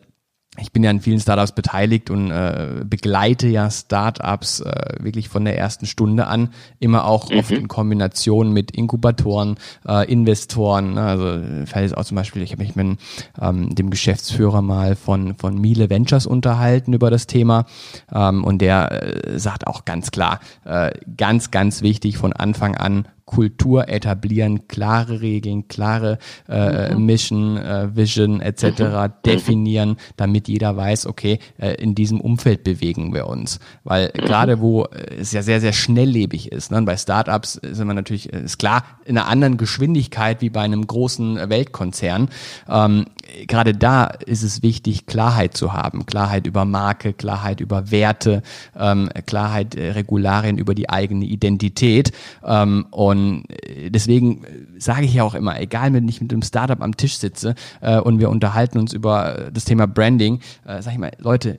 ich bin ja in vielen Startups beteiligt und äh, begleite ja Startups äh, wirklich von der ersten Stunde an, immer auch mhm. oft in Kombination mit Inkubatoren, äh, Investoren. Ne? Also fällt jetzt auch zum Beispiel, ich habe mich mit ähm, dem Geschäftsführer mal von von Miele Ventures unterhalten über das Thema ähm, und der äh, sagt auch ganz klar, äh, ganz ganz wichtig von Anfang an Kultur etablieren, klare Regeln, klare äh, mhm. Mission, äh, Vision etc. Mhm. definieren, damit jeder weiß, okay, äh, in diesem Umfeld bewegen wir uns. Weil mhm. gerade wo es ja sehr, sehr schnelllebig ist, ne? bei Startups sind wir natürlich, ist klar, in einer anderen Geschwindigkeit wie bei einem großen Weltkonzern. Ähm, gerade da ist es wichtig, Klarheit zu haben. Klarheit über Marke, Klarheit über Werte, ähm, Klarheit, äh, Regularien über die eigene Identität. Ähm, und äh, deswegen äh, sage ich ja auch immer, egal wenn ich mit einem Startup am Tisch sitze äh, und wir unterhalten uns über das Thema Branding, äh, sage ich mal, Leute,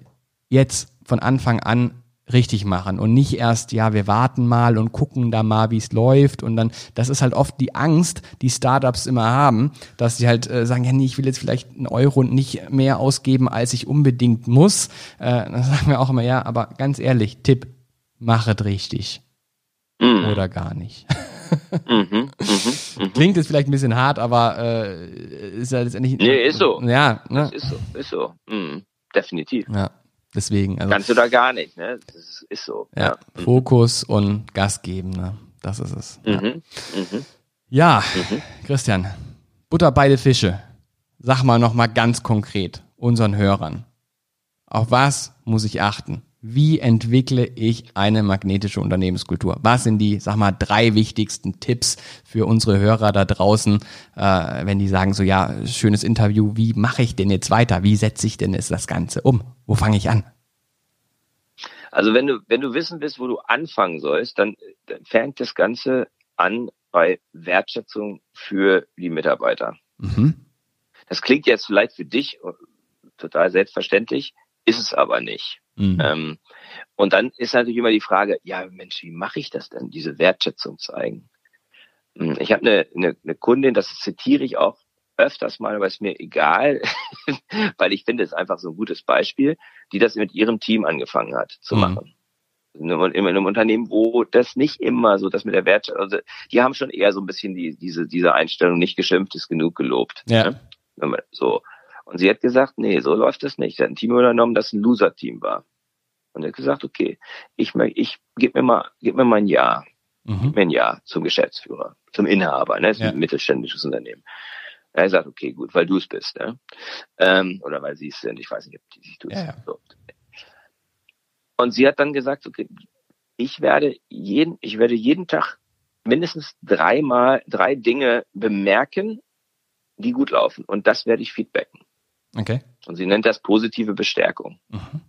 jetzt von Anfang an richtig machen und nicht erst, ja, wir warten mal und gucken da mal, wie es läuft und dann, das ist halt oft die Angst, die Startups immer haben, dass sie halt äh, sagen, ja, nee, ich will jetzt vielleicht einen Euro nicht mehr ausgeben, als ich unbedingt muss. Äh, dann sagen wir auch immer, ja, aber ganz ehrlich, Tipp, machet richtig. Mhm. Oder gar nicht. mhm, mh, mh. Klingt jetzt vielleicht ein bisschen hart, aber äh, ist ja letztendlich. Nee, ist so. Ja, ne? ist so, ist so. Mhm. Definitiv. Ja. Deswegen. Also, Kannst du da gar nicht, ne? Das ist so. Ja, ja. Mhm. Fokus und Gas geben, ne? Das ist es. Ja, mhm. Mhm. ja mhm. Christian, Butter beide Fische. Sag mal nochmal ganz konkret unseren Hörern. Auf was muss ich achten? Wie entwickle ich eine magnetische Unternehmenskultur? Was sind die, sag mal, drei wichtigsten Tipps für unsere Hörer da draußen, äh, wenn die sagen so, ja, schönes Interview, wie mache ich denn jetzt weiter? Wie setze ich denn jetzt das Ganze um? Wo fange ich an? Also wenn du, wenn du wissen willst, wo du anfangen sollst, dann, dann fängt das Ganze an bei Wertschätzung für die Mitarbeiter. Mhm. Das klingt jetzt vielleicht für dich total selbstverständlich, ist es aber nicht. Mhm. Ähm, und dann ist natürlich immer die Frage, ja Mensch, wie mache ich das denn, diese Wertschätzung zeigen? Hm, ich habe eine, eine, eine Kundin, das zitiere ich auch öfters mal, aber ist mir egal, weil ich finde es einfach so ein gutes Beispiel, die das mit ihrem Team angefangen hat zu mhm. machen. In einem, in einem, Unternehmen, wo das nicht immer so, das mit der Wertschätzung, also die haben schon eher so ein bisschen die, diese, diese Einstellung, nicht geschimpft ist genug gelobt. Ja. Ne? So. Und sie hat gesagt, nee, so läuft das nicht. Sie hat ein Team übernommen, das ein Loser-Team war. Und er hat gesagt, okay, ich, ich gib mir mal, gib mir mal ein Jahr. Mhm. Gib mir ein Jahr zum Geschäftsführer, zum Inhaber, ne? Das ist ja. ein mittelständisches Unternehmen. Er sagt, okay, gut, weil du es bist, ne? Ähm, oder weil sie es sind, ich weiß nicht, ob die sich tut. Ja. So. Und sie hat dann gesagt, okay, ich werde jeden, ich werde jeden Tag mindestens dreimal drei Dinge bemerken, die gut laufen. Und das werde ich feedbacken. Okay. Und sie nennt das positive Bestärkung. Mhm.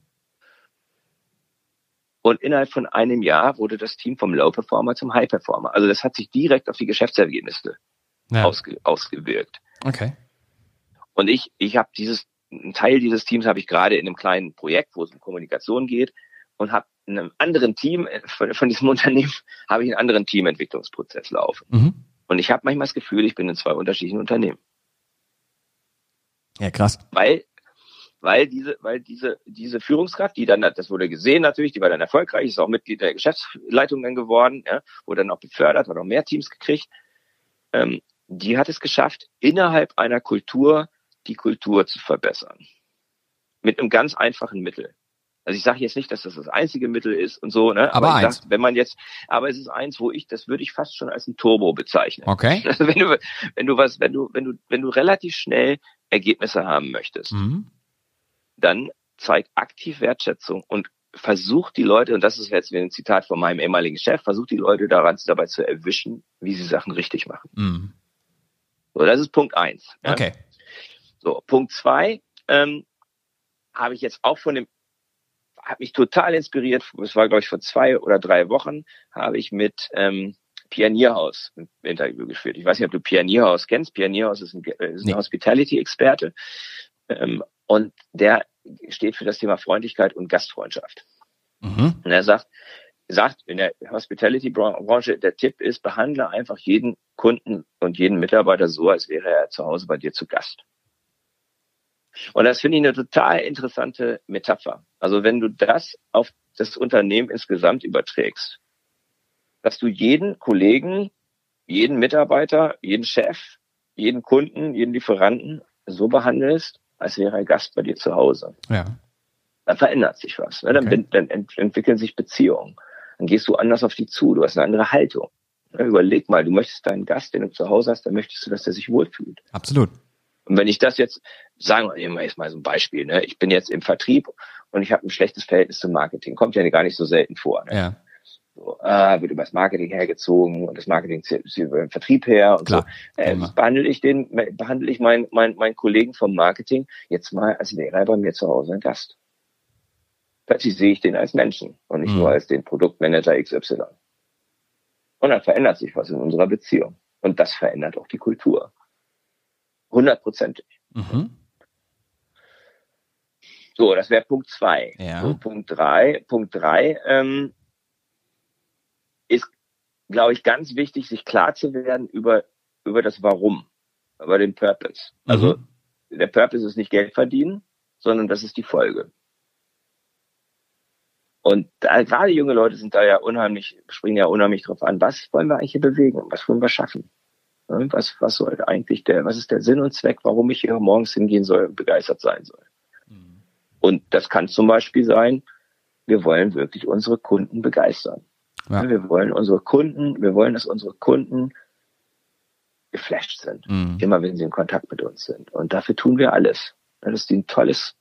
Und innerhalb von einem Jahr wurde das Team vom Low Performer zum High Performer. Also das hat sich direkt auf die Geschäftsergebnisse ja. ausge, ausgewirkt. Okay. Und ich, ich habe dieses, ein Teil dieses Teams habe ich gerade in einem kleinen Projekt, wo es um Kommunikation geht, und habe in einem anderen Team äh, von, von diesem Unternehmen habe ich einen anderen Teamentwicklungsprozess laufen. Mhm. Und ich habe manchmal das Gefühl, ich bin in zwei unterschiedlichen Unternehmen. Ja, krass. Weil weil diese, weil diese, diese Führungskraft, die dann, das wurde gesehen natürlich, die war dann erfolgreich, ist auch Mitglied der Geschäftsleitung dann geworden, ja, wurde dann auch befördert, hat auch mehr Teams gekriegt, ähm, die hat es geschafft, innerhalb einer Kultur die Kultur zu verbessern. Mit einem ganz einfachen Mittel. Also ich sage jetzt nicht, dass das das einzige Mittel ist und so, ne? Aber, aber eins. Sag, wenn man jetzt, aber es ist eins, wo ich, das würde ich fast schon als ein Turbo bezeichnen. Okay. Also wenn du, wenn du was, wenn du, wenn du, wenn du relativ schnell Ergebnisse haben möchtest, mhm dann zeigt aktiv Wertschätzung und versucht die Leute, und das ist jetzt wieder ein Zitat von meinem ehemaligen Chef, versucht die Leute daran dabei zu erwischen, wie sie Sachen richtig machen. Mm. So, das ist Punkt eins. Ja. Okay. So, Punkt zwei ähm, habe ich jetzt auch von dem, habe mich total inspiriert, es war glaube ich vor zwei oder drei Wochen, habe ich mit ähm, Pionierhaus ein Interview geführt. Ich weiß nicht, ob du Pionierhaus kennst. Pionierhaus ist ein, ist ein nee. Hospitality-Experte. Ähm, und der steht für das Thema Freundlichkeit und Gastfreundschaft. Mhm. Und er sagt, sagt in der Hospitality-Branche, der Tipp ist, behandle einfach jeden Kunden und jeden Mitarbeiter so, als wäre er zu Hause bei dir zu Gast. Und das finde ich eine total interessante Metapher. Also wenn du das auf das Unternehmen insgesamt überträgst, dass du jeden Kollegen, jeden Mitarbeiter, jeden Chef, jeden Kunden, jeden Lieferanten so behandelst, als wäre er Gast bei dir zu Hause. Ja. Dann verändert sich was. Ne? Dann, okay. dann ent entwickeln sich Beziehungen. Dann gehst du anders auf die zu. Du hast eine andere Haltung. Überleg mal, du möchtest deinen Gast, den du zu Hause hast, dann möchtest du, dass er sich wohlfühlt. Absolut. Und wenn ich das jetzt, sagen wir jetzt mal so ein Beispiel, ne? ich bin jetzt im Vertrieb und ich habe ein schlechtes Verhältnis zum Marketing, kommt ja gar nicht so selten vor. Ne? Ja. So, äh, wird über das Marketing hergezogen und das Marketing zieht über den Vertrieb her und Klar, so. Äh, behandle ich den, behandle ich meinen mein, mein Kollegen vom Marketing jetzt mal als wäre er bei mir zu Hause ein Gast. Plötzlich sehe ich den als Menschen und nicht mhm. nur als den Produktmanager XY. Und dann verändert sich was in unserer Beziehung. Und das verändert auch die Kultur. Hundertprozentig. Mhm. So, das wäre Punkt zwei. Ja. So, Punkt drei. Punkt drei ähm, ist, glaube ich, ganz wichtig, sich klar zu werden über über das Warum, über den Purpose. Also mhm. der Purpose ist nicht Geld verdienen, sondern das ist die Folge. Und da, gerade junge Leute sind da ja unheimlich, springen ja unheimlich drauf an, was wollen wir eigentlich hier bewegen, was wollen wir schaffen? Was, was soll eigentlich der, was ist der Sinn und Zweck, warum ich hier morgens hingehen soll und begeistert sein soll? Mhm. Und das kann zum Beispiel sein, wir wollen wirklich unsere Kunden begeistern. Ja. Wir wollen unsere Kunden, wir wollen, dass unsere Kunden geflasht sind, mhm. immer wenn sie in Kontakt mit uns sind. Und dafür tun wir alles, dass die ein tolles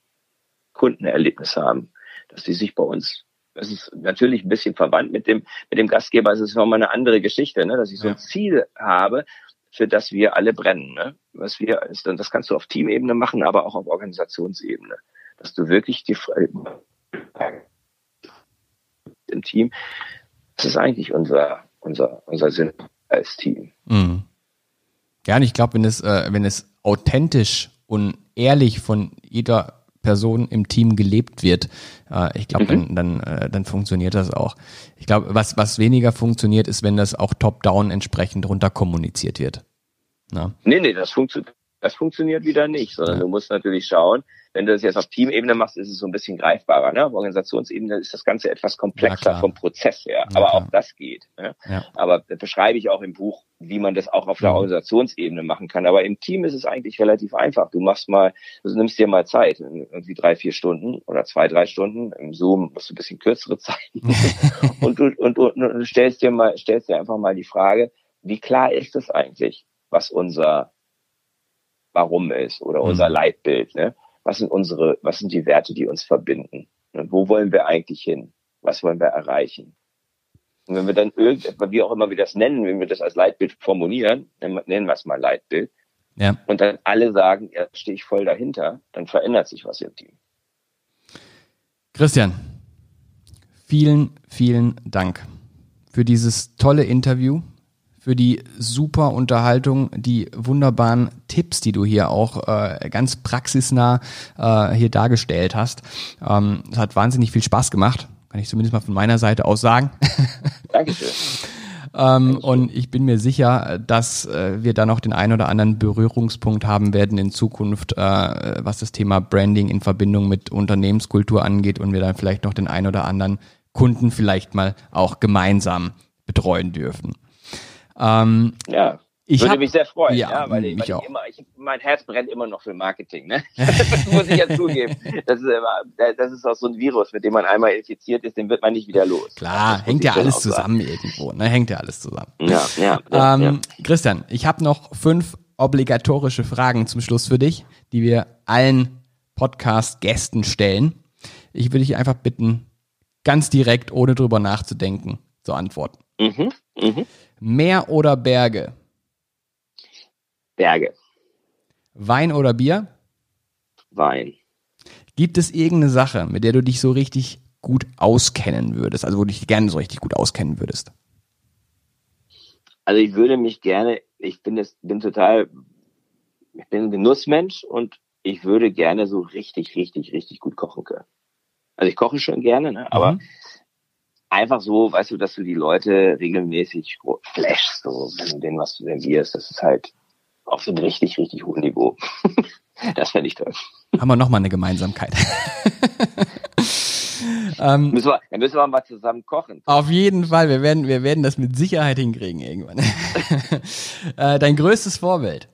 Kundenerlebnis haben, dass die sich bei uns das ist natürlich ein bisschen verwandt mit dem, mit dem Gastgeber. Es ist nochmal eine andere Geschichte, ne? dass ich so ein Ziel habe, für das wir alle brennen. Ne? Was wir ist, dann, das kannst du auf Teamebene machen, aber auch auf Organisationsebene. Dass du wirklich die im Team, das ist eigentlich unser, unser, unser Sinn als Team. Mhm. Ja, und ich glaube, wenn es, äh, wenn es authentisch und ehrlich von jeder Person im Team gelebt wird, äh, ich glaube, mhm. dann, dann, äh, dann funktioniert das auch. Ich glaube, was, was weniger funktioniert, ist, wenn das auch top-down entsprechend runter kommuniziert wird. Na? Nee, nee, das, funktio das funktioniert wieder nicht, sondern ja. du musst natürlich schauen, wenn du das jetzt auf Teamebene machst, ist es so ein bisschen greifbarer. Ne? Auf Organisationsebene ist das Ganze etwas komplexer vom Prozess her. Ja, Aber klar. auch das geht. Ne? Ja. Aber das beschreibe ich auch im Buch, wie man das auch auf der Organisationsebene machen kann. Aber im Team ist es eigentlich relativ einfach. Du machst mal, du nimmst dir mal Zeit, irgendwie drei, vier Stunden oder zwei, drei Stunden. Im Zoom musst du ein bisschen kürzere Zeiten. und, du, und, und, und du stellst dir mal, stellst dir einfach mal die Frage, wie klar ist es eigentlich, was unser Warum ist oder unser mhm. Leitbild? Ne? was sind unsere, was sind die Werte, die uns verbinden? Und wo wollen wir eigentlich hin? Was wollen wir erreichen? Und wenn wir dann irgendetwas, wie auch immer wir das nennen, wenn wir das als Leitbild formulieren, nennen wir es mal Leitbild, ja. und dann alle sagen, ja, stehe ich voll dahinter, dann verändert sich was im Team. Christian, vielen, vielen Dank für dieses tolle Interview für die super Unterhaltung, die wunderbaren Tipps, die du hier auch äh, ganz praxisnah äh, hier dargestellt hast. Ähm, es hat wahnsinnig viel Spaß gemacht, kann ich zumindest mal von meiner Seite aus sagen. Dankeschön. Ähm, und ich bin mir sicher, dass äh, wir da noch den einen oder anderen Berührungspunkt haben werden in Zukunft, äh, was das Thema Branding in Verbindung mit Unternehmenskultur angeht und wir dann vielleicht noch den einen oder anderen Kunden vielleicht mal auch gemeinsam betreuen dürfen. Ähm, ja. Ich würde hab, mich sehr freuen, ja, ja weil, ich, weil ich immer, ich, mein Herz brennt immer noch für Marketing. Ne? das muss ich ja zugeben. Das ist, immer, das ist auch so ein Virus, mit dem man einmal infiziert ist, den wird man nicht wieder los. Klar, hängt ja alles zusammen sagen. irgendwo. Ne? Hängt ja alles zusammen. Ja, ja, ja, ähm, ja. Christian, ich habe noch fünf obligatorische Fragen zum Schluss für dich, die wir allen Podcast-Gästen stellen. Ich würde dich einfach bitten, ganz direkt, ohne drüber nachzudenken, zu antworten. Mhm, mhm. Meer oder Berge? Berge. Wein oder Bier? Wein. Gibt es irgendeine Sache, mit der du dich so richtig gut auskennen würdest, also wo du dich gerne so richtig gut auskennen würdest? Also ich würde mich gerne, ich bin es, bin total, ich bin ein Genussmensch und ich würde gerne so richtig, richtig, richtig gut kochen können. Also ich koche schon gerne, ne? aber mhm einfach so, weißt du, dass du die Leute regelmäßig flashst, so, wenn du denen was servierst. Das ist halt auf so einem richtig, richtig hohen Niveau. das fände ich toll. Haben wir nochmal eine Gemeinsamkeit. ähm, müssen wir, dann müssen wir mal zusammen kochen. Auf jeden Fall, wir werden, wir werden das mit Sicherheit hinkriegen irgendwann. äh, dein größtes Vorbild?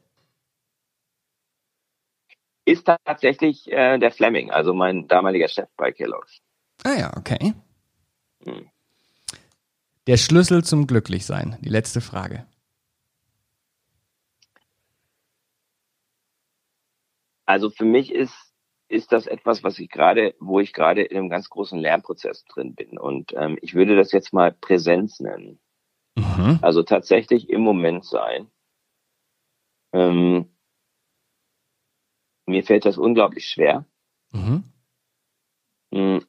Ist tatsächlich äh, der Fleming, also mein damaliger Chef bei Kellogg's. Ah ja, okay. Hm. Der Schlüssel zum Glücklichsein, die letzte Frage. Also für mich ist, ist das etwas, was ich gerade, wo ich gerade in einem ganz großen Lernprozess drin bin. Und ähm, ich würde das jetzt mal Präsenz nennen. Mhm. Also tatsächlich im Moment sein. Ähm, mir fällt das unglaublich schwer. Mhm.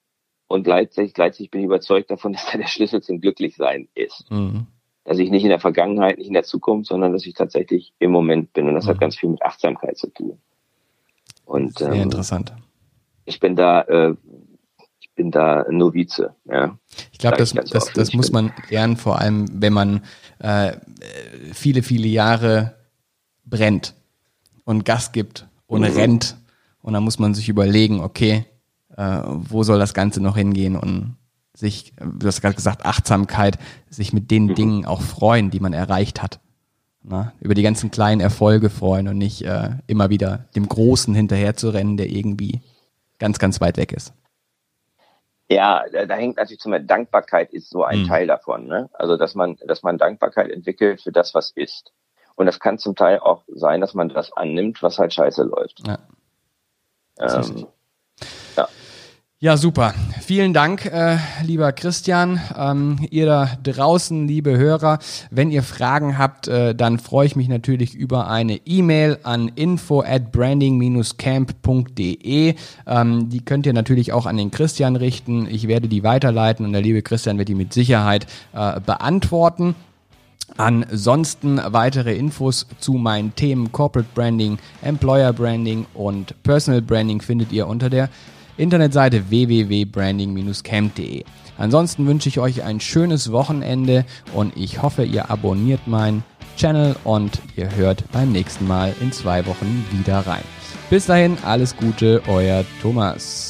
Und gleichzeitig, gleichzeitig bin ich überzeugt davon, dass da der Schlüssel zum Glücklichsein ist. Mhm. Dass ich nicht in der Vergangenheit, nicht in der Zukunft, sondern dass ich tatsächlich im Moment bin. Und das mhm. hat ganz viel mit Achtsamkeit zu tun. Und, Sehr ähm, interessant. Ich bin da, äh, ich bin da Novize. Ja. Ich glaube, das, das, das, das muss man lernen, vor allem wenn man äh, viele, viele Jahre brennt und Gas gibt und mhm. rennt. Und dann muss man sich überlegen, okay, äh, wo soll das Ganze noch hingehen und sich, du hast gerade gesagt, Achtsamkeit, sich mit den mhm. Dingen auch freuen, die man erreicht hat. Na, über die ganzen kleinen Erfolge freuen und nicht äh, immer wieder dem Großen hinterher zu rennen, der irgendwie ganz, ganz weit weg ist. Ja, da, da hängt natürlich zum Beispiel Dankbarkeit ist so ein mhm. Teil davon. Ne? Also dass man, dass man Dankbarkeit entwickelt für das, was ist. Und das kann zum Teil auch sein, dass man das annimmt, was halt scheiße läuft. Ja. Ähm, ja. Ja, super. Vielen Dank, äh, lieber Christian. Ähm, ihr da draußen, liebe Hörer, wenn ihr Fragen habt, äh, dann freue ich mich natürlich über eine E-Mail an info at branding-camp.de. Ähm, die könnt ihr natürlich auch an den Christian richten. Ich werde die weiterleiten und der liebe Christian wird die mit Sicherheit äh, beantworten. Ansonsten weitere Infos zu meinen Themen Corporate Branding, Employer Branding und Personal Branding findet ihr unter der Internetseite www.branding-camp.de. Ansonsten wünsche ich euch ein schönes Wochenende und ich hoffe, ihr abonniert meinen Channel und ihr hört beim nächsten Mal in zwei Wochen wieder rein. Bis dahin, alles Gute, euer Thomas.